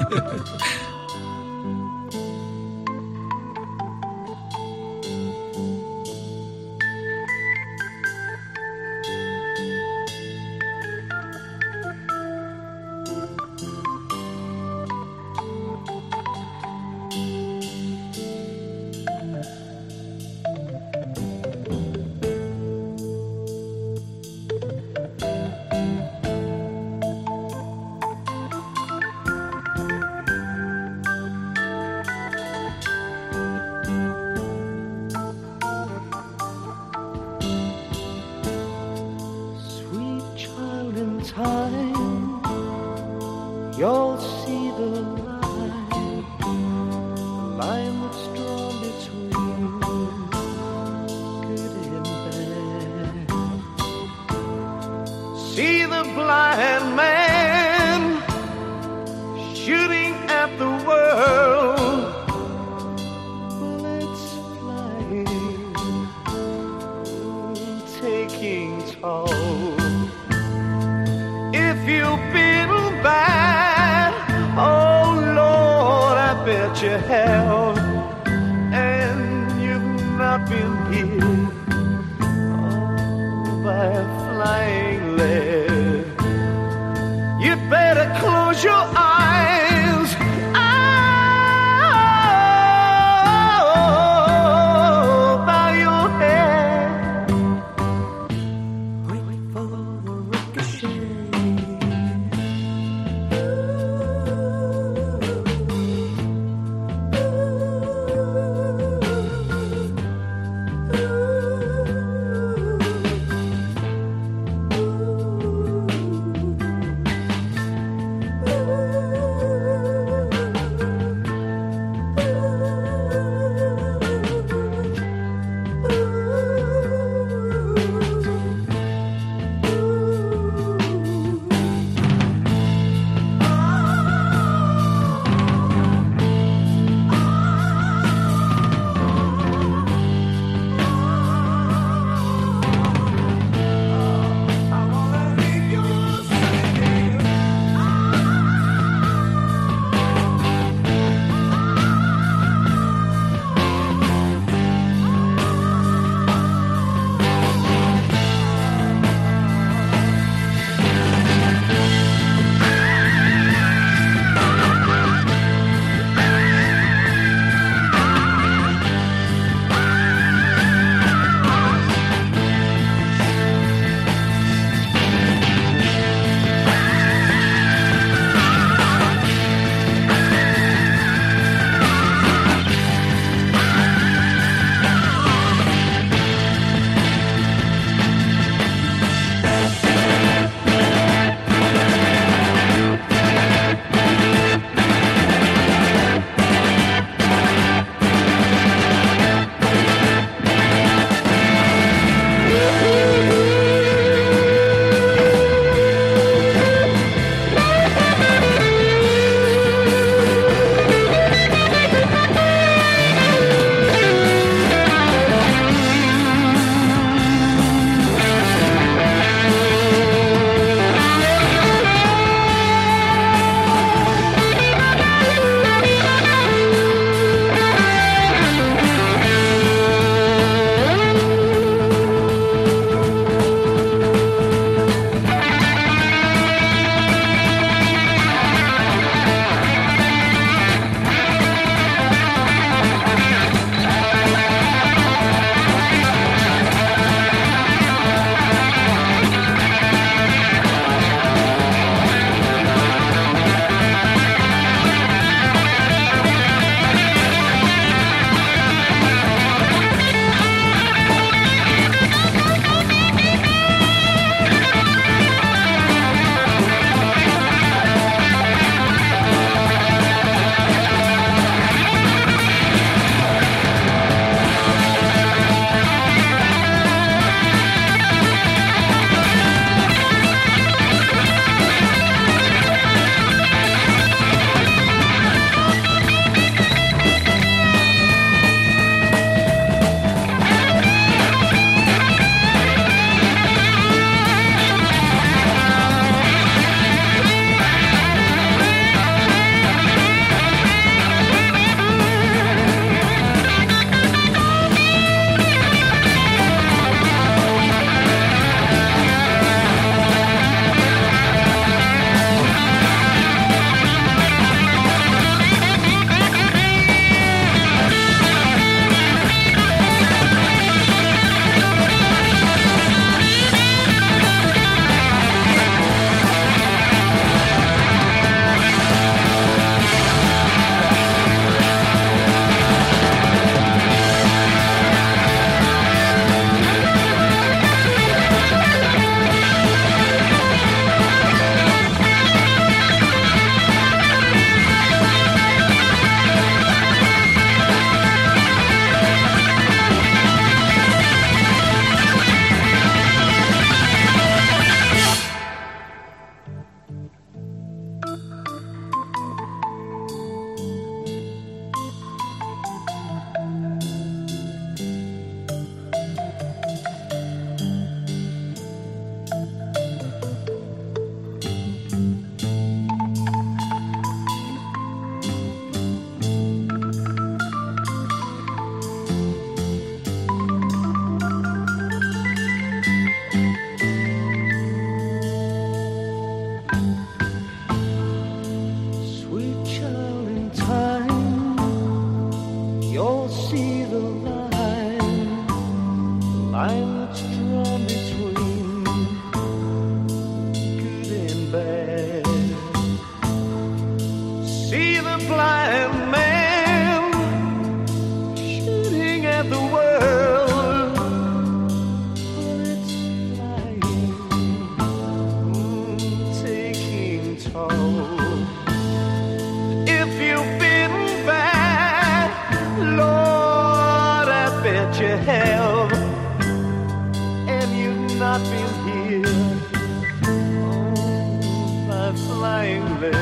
You'd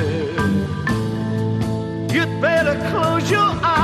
better close your eyes.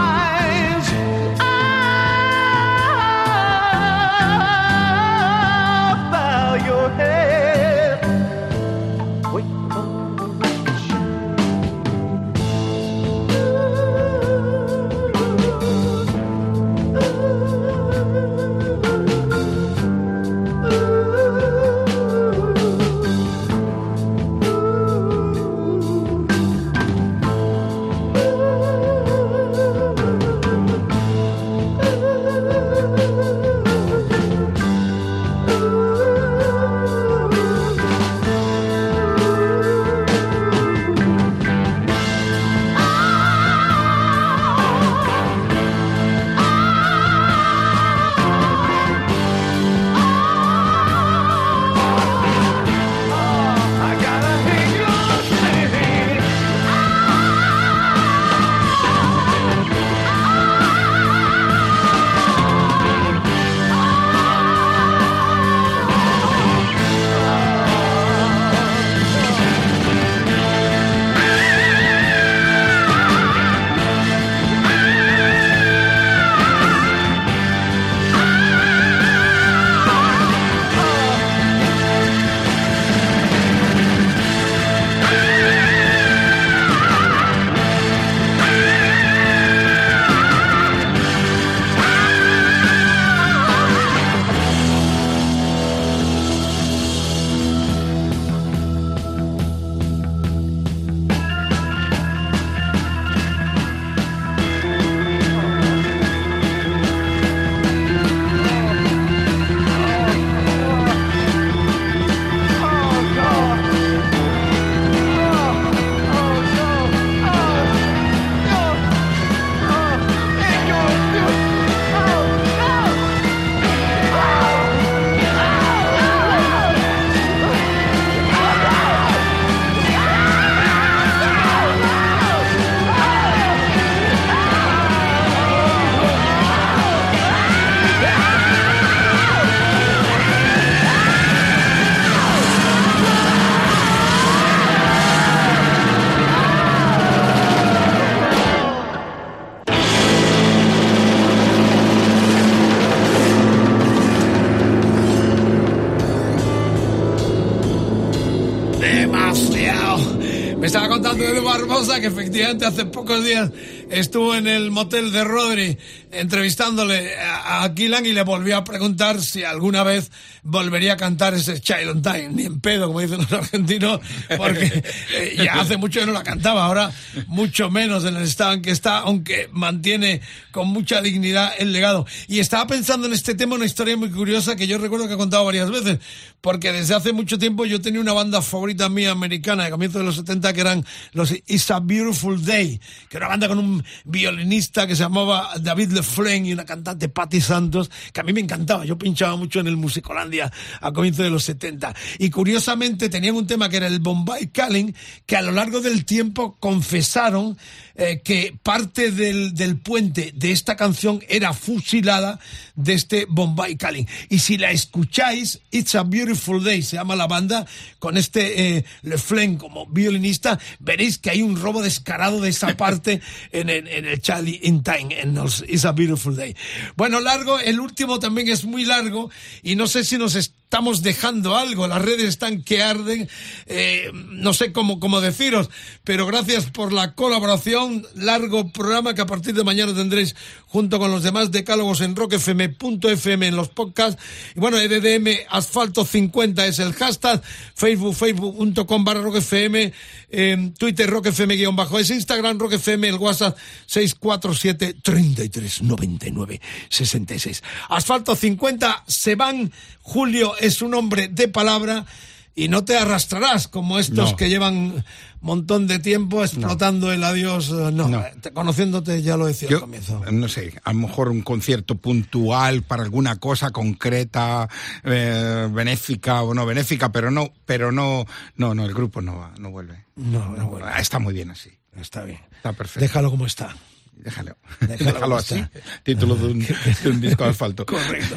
Que efectivamente hace pocos días estuvo en el motel de Rodri entrevistándole a a y le volvió a preguntar si alguna vez volvería a cantar ese Child on Time. Ni en pedo, como dicen los *laughs* argentinos, porque eh, ya hace mucho que no la cantaba. Ahora mucho menos en el estado en que está, aunque mantiene con mucha dignidad el legado. Y estaba pensando en este tema una historia muy curiosa que yo recuerdo que he contado varias veces, porque desde hace mucho tiempo yo tenía una banda favorita mía americana de comienzos de los 70 que eran los It's a Beautiful Day, que era una banda con un violinista que se llamaba David Lefren y una cantante Patti Santos, que a mí me encantaba. Yo pinchaba mucho en el Musicolandia a comienzos de los 70. Y curiosamente tenían un tema que era el Bombay Calling, que a lo largo del tiempo confesaron eh, que parte del, del puente de esta canción era fusilada de este Bombay Calling. Y si la escucháis, It's a Beautiful Day, se llama la banda, con este eh, Le Flem como violinista, veréis que hay un robo descarado de esa parte *laughs* en, el- en el Charlie in Time, en los It's a Beautiful Day. Bueno, largo, el último también es muy largo y no sé si nos es- estamos dejando algo, las redes están que arden, eh, no sé cómo, cómo deciros, pero gracias por la colaboración, largo programa que a partir de mañana tendréis junto con los demás decálogos en rockfm.fm en los podcasts. Y bueno, EDDM Asfalto 50 es el hashtag, Facebook, facebook.com barra rockfm, eh, Twitter rockfm guion bajo, es Instagram rockfm, el WhatsApp 647 33 99 66. Asfalto 50 se van, Julio es un hombre de palabra y no te arrastrarás como estos No. que llevan montón de tiempo explotando el adiós. eh, No, No. eh, te- conociéndote ya lo decía al comienzo. no sé, a lo mejor un concierto puntual para alguna cosa concreta, eh, benéfica o no benéfica, pero no, pero no, no, no, el grupo no, va, no vuelve. No, no, bueno, Está muy bien así. está bien. Está perfecto. Déjalo como está. Déjalo. Déjalo Déjalo, como así. Título de un, *laughs* de un disco de asfalto. Correcto.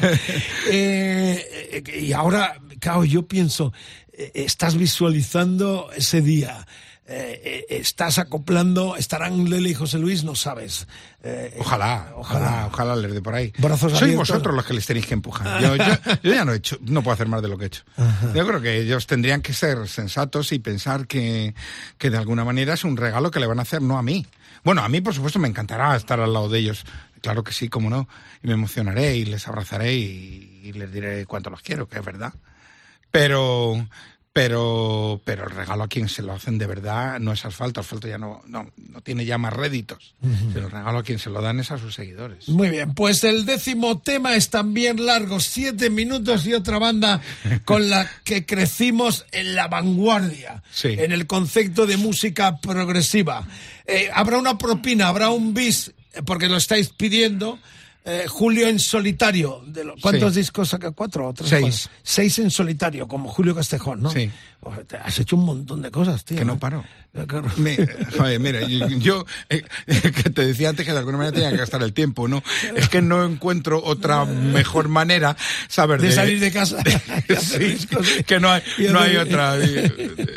Eh, eh, y ahora, claro, yo pienso, eh, estás visualizando ese día. eh, eh, estás acoplando, estarán Lele y José Luis, no sabes. Eh, Ojalá, ojalá, ojalá les dé por ahí. Brazos Sois abiertos. vosotros los que les tenéis que empujar. Yo, yo- yo ya no he hecho, no puedo hacer más de lo que he hecho. Yo creo que ellos tendrían que ser sensatos y pensar que, que de alguna manera es un regalo que le van a hacer, no a mí. Bueno, a mí, por supuesto, me encantará estar al lado de ellos. Claro que sí, cómo no. Y me emocionaré y les abrazaré y, les diré cuánto los quiero, que es verdad. Pero, pero, pero el regalo a quien se lo hacen de verdad no es asfalto. Asfalto ya no, no, no tiene ya más réditos. Pero el regalo a quien se lo dan es a sus seguidores. Muy bien, pues el décimo tema es también largo, siete minutos y otra banda con la que crecimos en la vanguardia, Sí. en el concepto de música progresiva. Eh, habrá una propina, habrá un bis, eh, porque lo estáis pidiendo. Eh, Julio en solitario. De ¿Cuántos Sí. discos saca? ¿Cuatro o tres? Seis. Cuatro. Seis en solitario, como Julio Castejón, ¿no? Sí. Pues has hecho un montón de cosas, tío. Que no paro. Eh. Me- joder, mira, yo, yo, eh, que te decía antes que de alguna manera tenía que gastar el tiempo, ¿no? Es que no encuentro otra mejor manera, ¿sabes? De salir de casa. *laughs* Sí, que no hay, no hay otra. *laughs*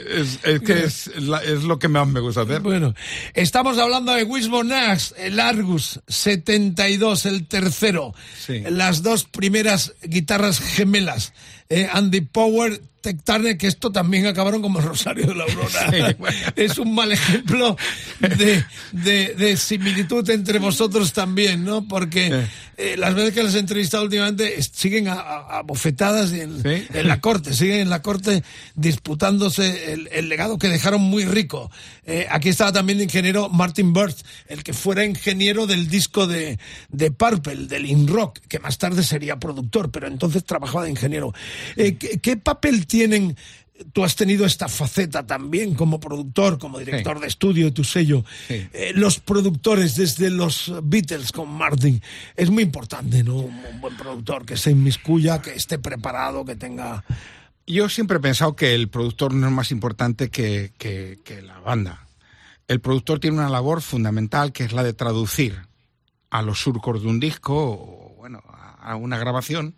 Es, es que es, la- es lo que más me gusta hacer. Bueno, estamos hablando de Wishbone Axe, el Argus 72, el tercero. Sí. Las dos primeras guitarras gemelas. eh, Andy Power, Tech Turner, que esto también acabaron como el Rosario de la Aurora. Sí, bueno. *laughs* Es un mal ejemplo de, de- de similitud entre vosotros también, ¿no? Porque eh, las veces que les he entrevistado últimamente siguen a, a- bofetadas en, Sí. en la corte, siguen en la corte disputándose el, el legado que dejaron muy rico. Eh, aquí estaba también el ingeniero Martin Bird, el que fuera ingeniero del disco de, de Purple, del In Rock, que más tarde sería productor, pero entonces trabajaba de ingeniero. Eh, ¿qué, qué papel tienen? Tú has tenido esta faceta también como productor, como director Sí. de estudio de tu sello. Sí. Eh, los productores, desde los Beatles con Martin, es muy importante, ¿no? Un, buen productor que se inmiscuya, que esté preparado, que tenga. Yo siempre he pensado que el productor no es más importante que, que- que la banda. El productor tiene una labor fundamental que es la de traducir a los surcos de un disco o bueno, a una grabación,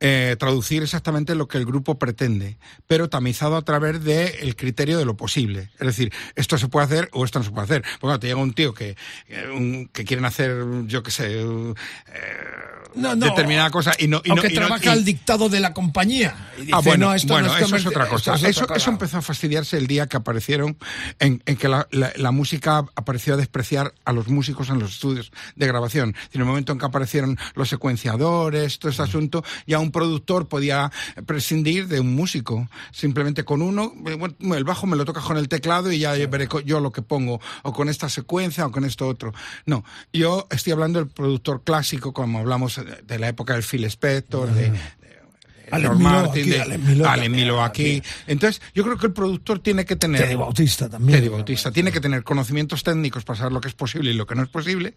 eh, traducir exactamente lo que el grupo pretende, pero tamizado a través del criterio de lo posible. Es decir, esto se puede hacer o esto no se puede hacer. Porque cuando te llega un tío que, eh, que quieren hacer, yo qué sé, eh, No, no. determinada cosa y no... Y o no- que y trabaja y- al dictado de la compañía. Y dice, Ah, bueno, no, esto bueno, no es eso es otra cosa. es Eso, eso empezó a fastidiarse el día que aparecieron, en, en que la, la- la música apareció a despreciar a los músicos en los estudios de grabación. En el momento en que aparecieron los secuenciadores, todo ese asunto, ya un productor podía prescindir de un músico. Simplemente con uno, eh, bueno, el bajo me lo tocas con el teclado y ya veré yo lo que pongo, o con esta secuencia o con esto otro. No, yo estoy hablando del productor clásico, como hablamos de, la época del Phil Spector, de, George Milo Martin, aquí, de- Milo aquí. Entonces, yo creo que el productor tiene que tener. Teddy Bautista también. Teddy Bautista tiene que tener conocimientos técnicos para saber lo que es posible y lo que no es posible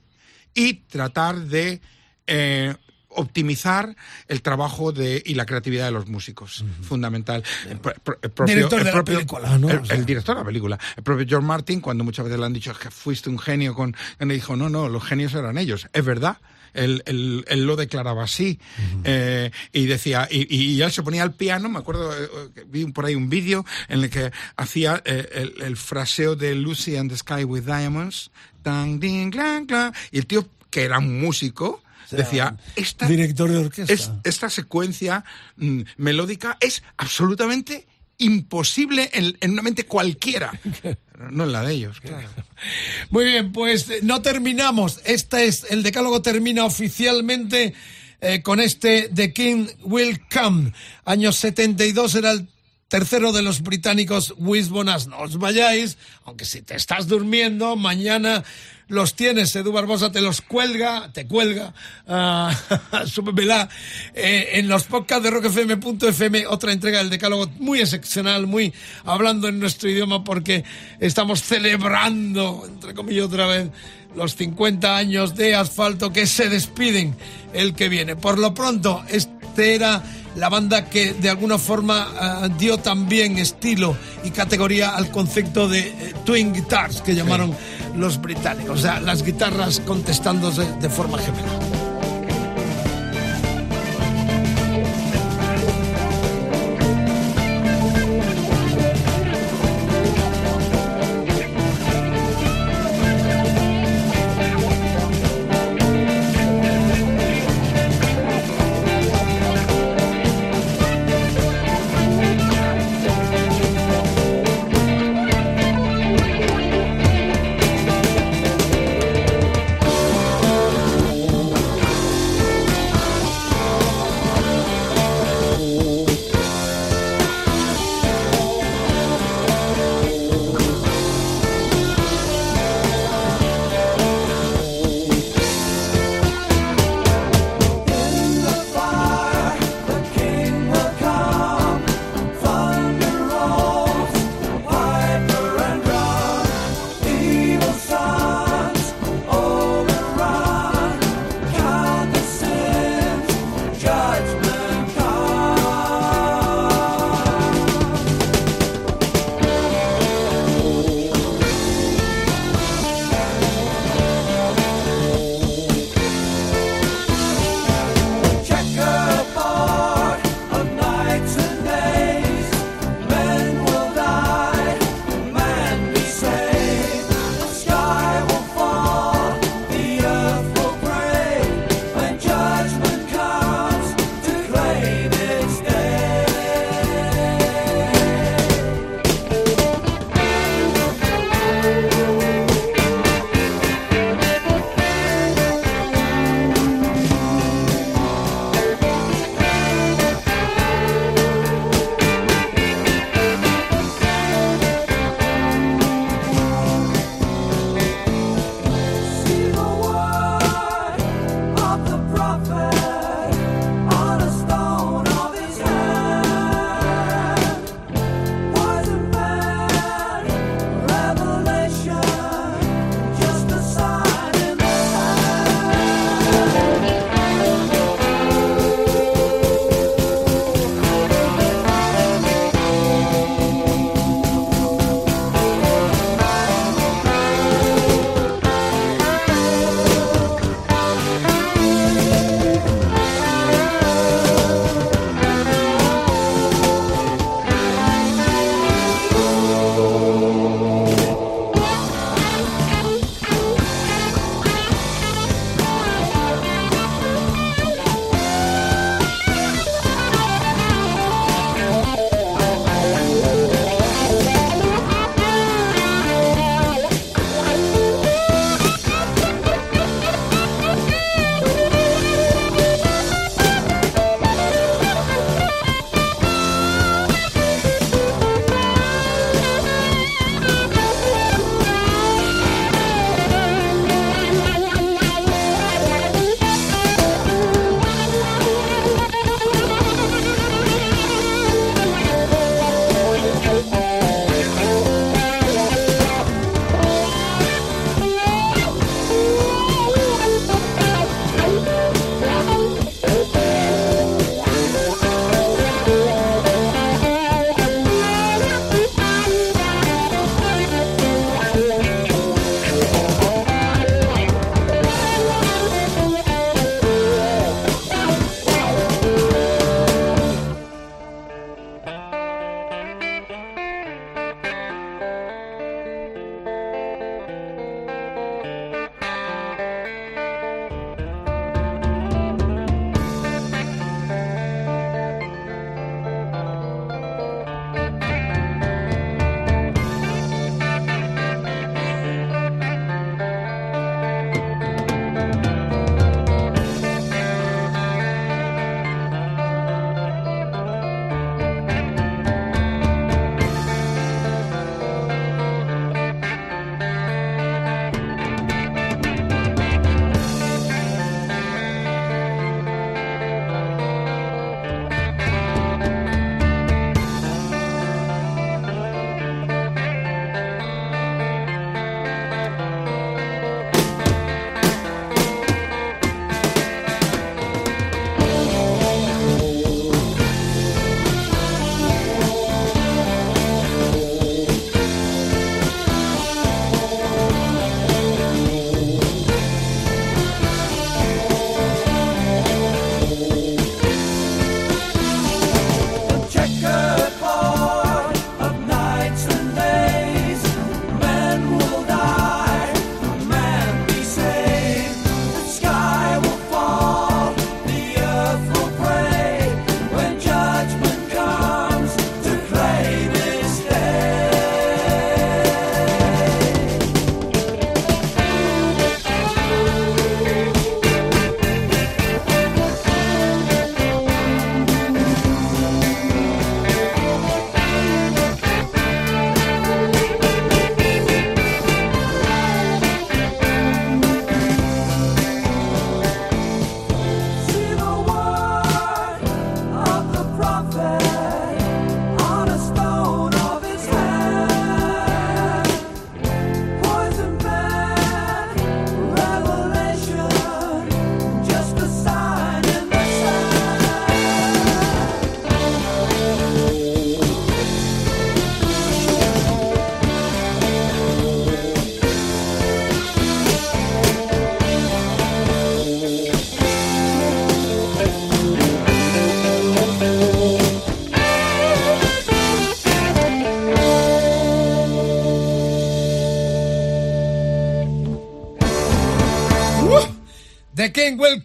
y tratar de eh, optimizar el trabajo de y la creatividad de los músicos fundamental el, pro- pro- el propio, Director el de la película, ¿no? el, O sea. el director de la película el propio George Martin cuando muchas veces le han dicho "Es que fuiste un genio con él dijo no no los genios eran ellos es verdad él, él- él lo declaraba así eh, y decía y, y él se ponía al piano me acuerdo eh, eh, vi por ahí un vídeo en el que hacía el, el fraseo de Lucy and the Sky with Diamonds tan, ding, clan, clan, y el tío que era un músico decía, esta, director de orquesta. es- esta secuencia mm, melódica es absolutamente imposible en, en una mente cualquiera. *laughs* No en la de ellos, claro. Muy bien, pues eh, no terminamos. Este es el decálogo termina oficialmente eh, con este The King Will Come. Año 72 era el tercero de los británicos Wisbonas. No os vayáis, aunque si te estás durmiendo, mañana los tienes. Edu Barbosa te los cuelga, te cuelga, ah, *laughs* súbemela, eh, en los podcasts de rockfm.fm, otra entrega del decálogo muy excepcional, muy hablando en nuestro idioma porque estamos celebrando, entre comillas otra vez, los 50 años de asfalto que se despiden el que viene. Por lo pronto, este era la banda que de alguna forma ah, dio también estilo y categoría al concepto de eh, twin guitars que llamaron los británicos, o sea, las guitarras contestándose de forma gemela.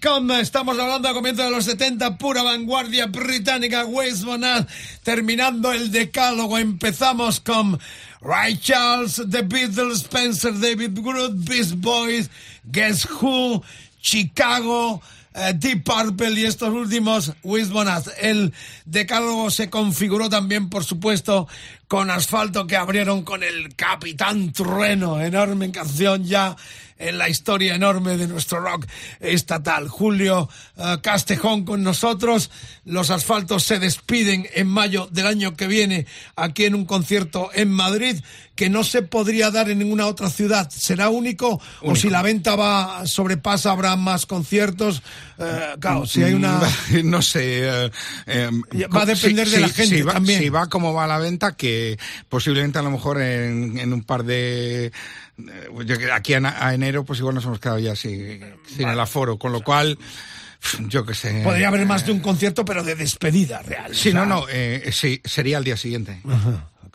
Welcome, estamos hablando a comienzos de los 70, pura vanguardia británica, West Bonaz, terminando el decálogo, empezamos con Ray Charles, The Beatles, Spencer, David Groot, Beast Boys, Guess Who, Chicago, eh, Deep Purple y estos últimos, West Bonaz. El decálogo se configuró también, por supuesto, con asfalto que abrieron con el Capitán Trueno, enorme canción ya en la historia enorme de nuestro rock estatal. Julio eh, Castejón con nosotros. Los asfaltos se despiden en mayo del año que viene aquí en un concierto en Madrid que no se podría dar en ninguna otra ciudad. ¿Será único, o si la venta va sobrepasa habrá más conciertos? Claro, si hay una... *laughs* No sé. eh, eh, Va a depender de la gente si va, también. Si va como va la venta, que posiblemente a lo mejor en, en un par de... eh, que- aquí a, enero, pues igual nos hemos quedado ya sin, sin el aforo, con lo cual, yo qué sé. Podría haber más de un concierto, pero de despedida real. Sí, O sea, no, no, eh, sí, sería el día siguiente.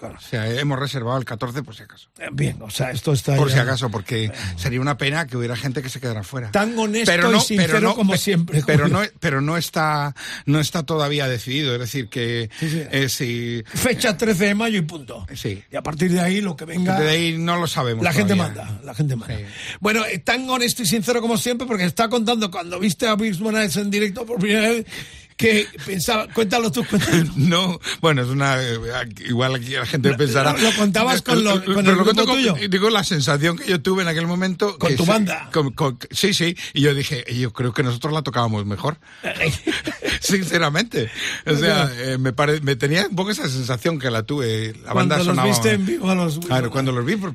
Claro. O sea, hemos reservado el 14 por si acaso. Eh, Bien, o sea, esto está Por ya- si acaso, porque sería una pena que hubiera gente que se quedara fuera. Tan honesto y sincero como siempre, Pero no, pero no está, no está todavía decidido. Es decir, que Sí, sí. eh, si Fecha 13 de mayo y punto. Sí. Y a partir de ahí lo que venga... de ahí no lo sabemos. La gente manda, la gente manda. Sí. Bueno, eh, tan honesto y sincero como siempre, porque está contando cuando viste a Vince Monaes en directo por primera vez, que pensaba, cuéntalo tú, cuéntalo. *laughs* No, bueno, es una. eh, Igual aquí la gente pensará. lo contabas con lo- con el lo grupo con- tuyo. Digo, la sensación que yo tuve en aquel momento. Con que tu sí, banda. con- sí, sí. Y yo dije, yo creo que nosotros la tocábamos mejor. *laughs* Sinceramente. O sea, eh, me, pare- me tenía un poco esa sensación que la tuve. La Cuando banda los sonaba. viste en vivo a los Claro, cuando los vi por,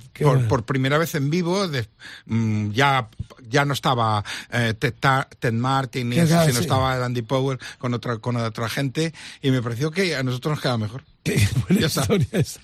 por- primera vez en vivo, de- mm, ya, ya no estaba eh, Ted, Ted Martin, ni eso, claro, sino sí. estaba Andy Power con otra, con otra gente, y me pareció que a nosotros nos quedaba mejor. *laughs* Qué buena Ya está. historia es.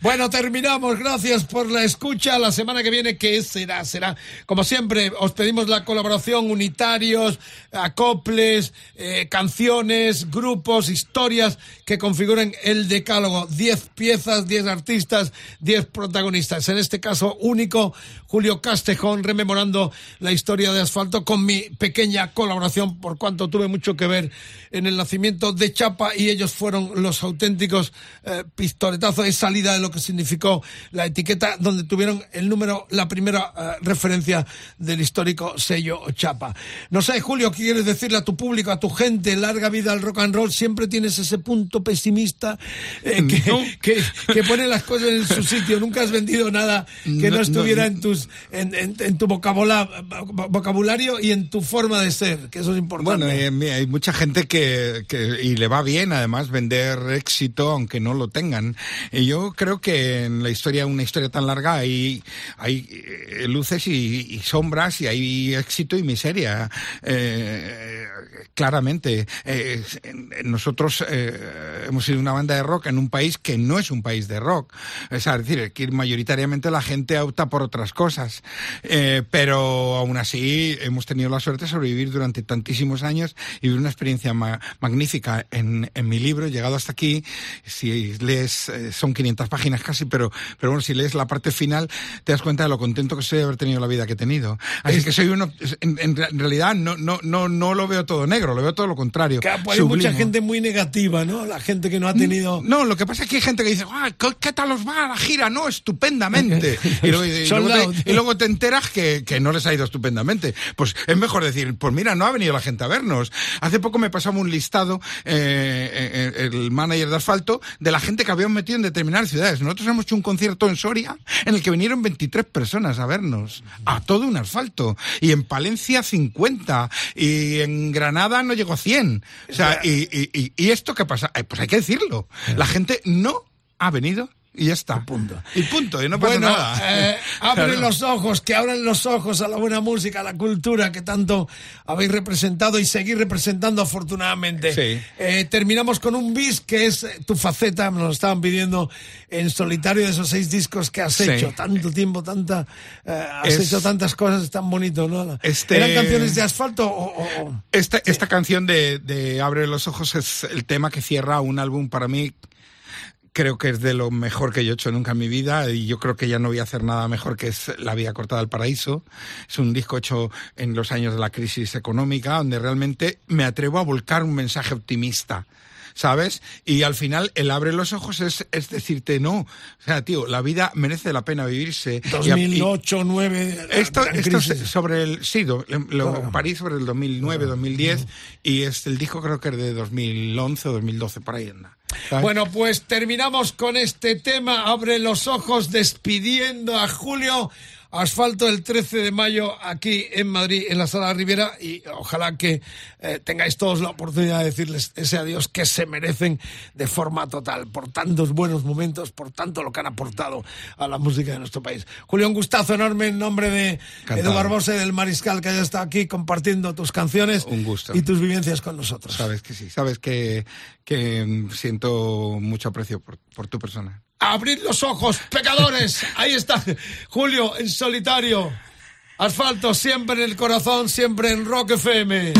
Bueno, terminamos. Gracias por la escucha. La semana que viene, ¿qué será? Será, como siempre, os pedimos la colaboración, unitarios, acoples, eh, canciones, grupos, historias que configuren el decálogo. Diez piezas, diez artistas, diez protagonistas. En este caso, único, Julio Castejón, rememorando la historia de Asfalto con mi pequeña colaboración, por cuanto tuve mucho que ver en el nacimiento de Chapa y ellos fueron los auténticos eh, pistoletazos de salida de lo que significó la etiqueta, donde tuvieron el número, la primera eh, referencia del histórico sello Chapa. No sé, Julio, ¿qué quieres decirle a tu público, a tu gente? Larga vida al rock and roll. Siempre tienes ese punto pesimista eh, que, No. que, que pone las cosas en su sitio. Nunca has vendido nada que no, No, estuviera no. en tus en, en- en tu vocabula- vocabulario y en tu forma de ser, que eso es importante. Bueno, eh, hay mucha gente que, que- y le va bien además vender éxito aunque no lo tengan. Y yo creo que en la historia, una historia tan larga, hay, hay eh, luces y, y sombras y hay éxito y miseria. Eh, claramente, Eh, en- en nosotros eh, hemos sido una banda de rock en un país que no es un país de rock. Es decir, que mayoritariamente la gente opta por otras cosas. Eh, pero aún así hemos tenido la suerte de sobrevivir durante tantísimos años y vivir una experiencia ma- magnífica. En, en mi libro, llegado hasta aquí, si lees, eh, son 500 páginas casi, pero, pero bueno, si lees la parte final, te das cuenta de lo contento que soy de haber tenido la vida que he tenido. Así que soy uno, en, realidad no, no, no, no lo veo todo negro, lo veo todo lo contrario. Que hay mucha gente muy negativa, ¿no? La gente que no ha tenido... No, lo que pasa es que hay gente que dice, "Ah, ¿qué, tal os va la gira? No, estupendamente. *laughs* Y luego, y te, y luego te enteras que, que no les ha ido estupendamente. Pues es mejor decir, pues mira, no ha venido la gente a vernos. Hace poco me pasaba un listado, eh, eh, el manager de asfalto, de la gente que habíamos metido en determinadas ciudades. Nosotros hemos hecho un concierto en Soria en el que vinieron 23 personas a vernos, a todo un asfalto. Y en Palencia 50. Y en Granada no llegó a 100. O sea, y, y- y- y esto qué pasa? Eh, Pues hay que decirlo. La gente no ha venido y ya está. punto. Y punto, y no pasa bueno, nada. eh, *laughs* abre Claro. los ojos, que abran los ojos a la buena música, a la cultura que tanto habéis representado y seguir representando afortunadamente. Sí. Eh, terminamos con un bis que es eh, tu faceta, lo estaban pidiendo en solitario de esos seis discos que has Sí. hecho, tanto tiempo, tanta, eh, has Es- hecho tantas cosas tan bonito, ¿no? Este- ¿Eran canciones de asfalto o- o- o... Esta, esta canción de, de Abre los ojos es el tema que cierra un álbum para mí creo que es de lo mejor que yo he hecho nunca en mi vida y yo creo que ya no voy a hacer nada mejor que es La Vía Cortada al Paraíso. Es un disco hecho en los años de la crisis económica donde realmente me atrevo a volcar un mensaje optimista. ¿Sabes? Y al final el abre los ojos es, es decirte no. O sea, tío, la vida merece la pena vivirse. Y a- y- 2008, 2009. esto, esto es sobre el sí, lo, Claro. París sobre el 2009, 2010 y es el disco creo que es de 2011 o 2012 por ahí anda. ¿Sabes? Bueno, pues terminamos con este tema. Abre los ojos despidiendo a Julio. Asfalto el 13 de mayo aquí en Madrid, en la Sala Riviera, y ojalá que eh, tengáis todos la oportunidad de decirles ese adiós que se merecen de forma total, por tantos buenos momentos, por tanto lo que han aportado a la música de nuestro país. Julio, un gustazo enorme en nombre de Encantado. Edu Barbosa y del Mariscal que haya estado aquí compartiendo tus canciones Un gusto. y tus vivencias con nosotros. Sabes que sí, sabes que, que mm, siento mucho aprecio por, por tu persona. Abrid los ojos, pecadores. Ahí está Julio en solitario. Asfalto siempre en el corazón, siempre en Rock FM.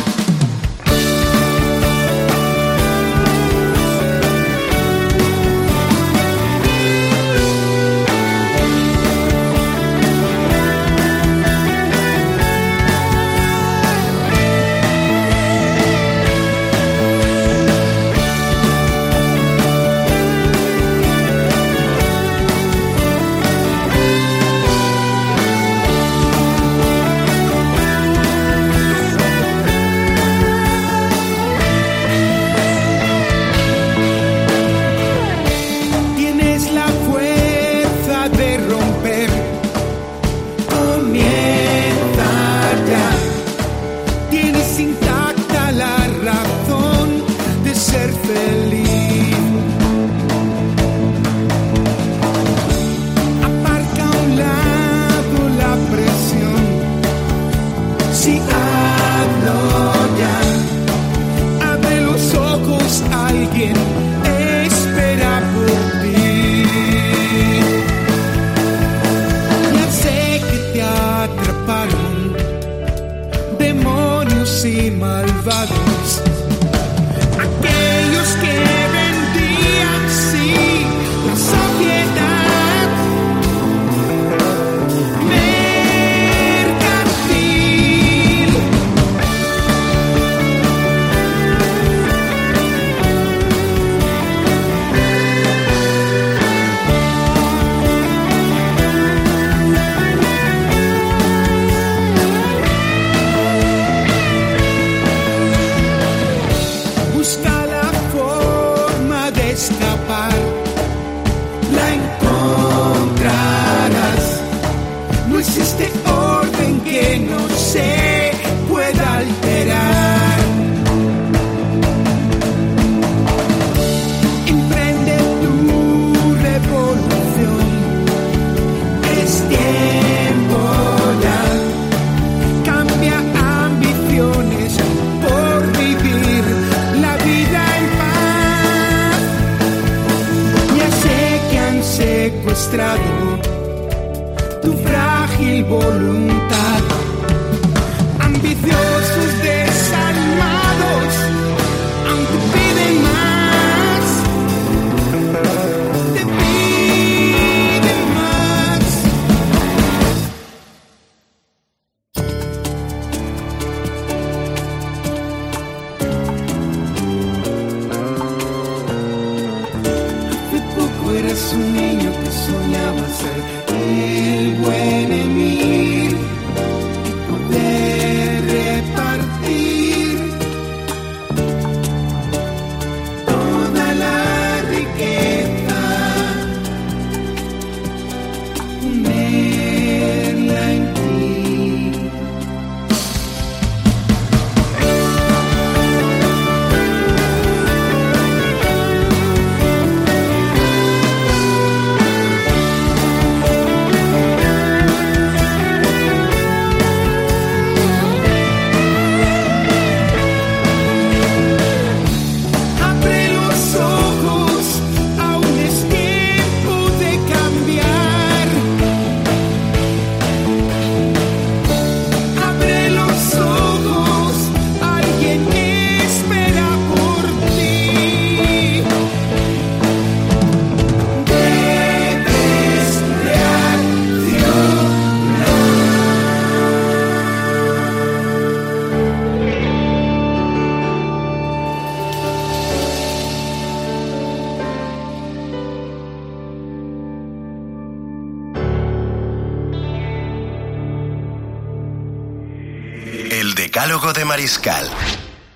De Mariscal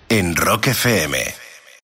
en Rock FM.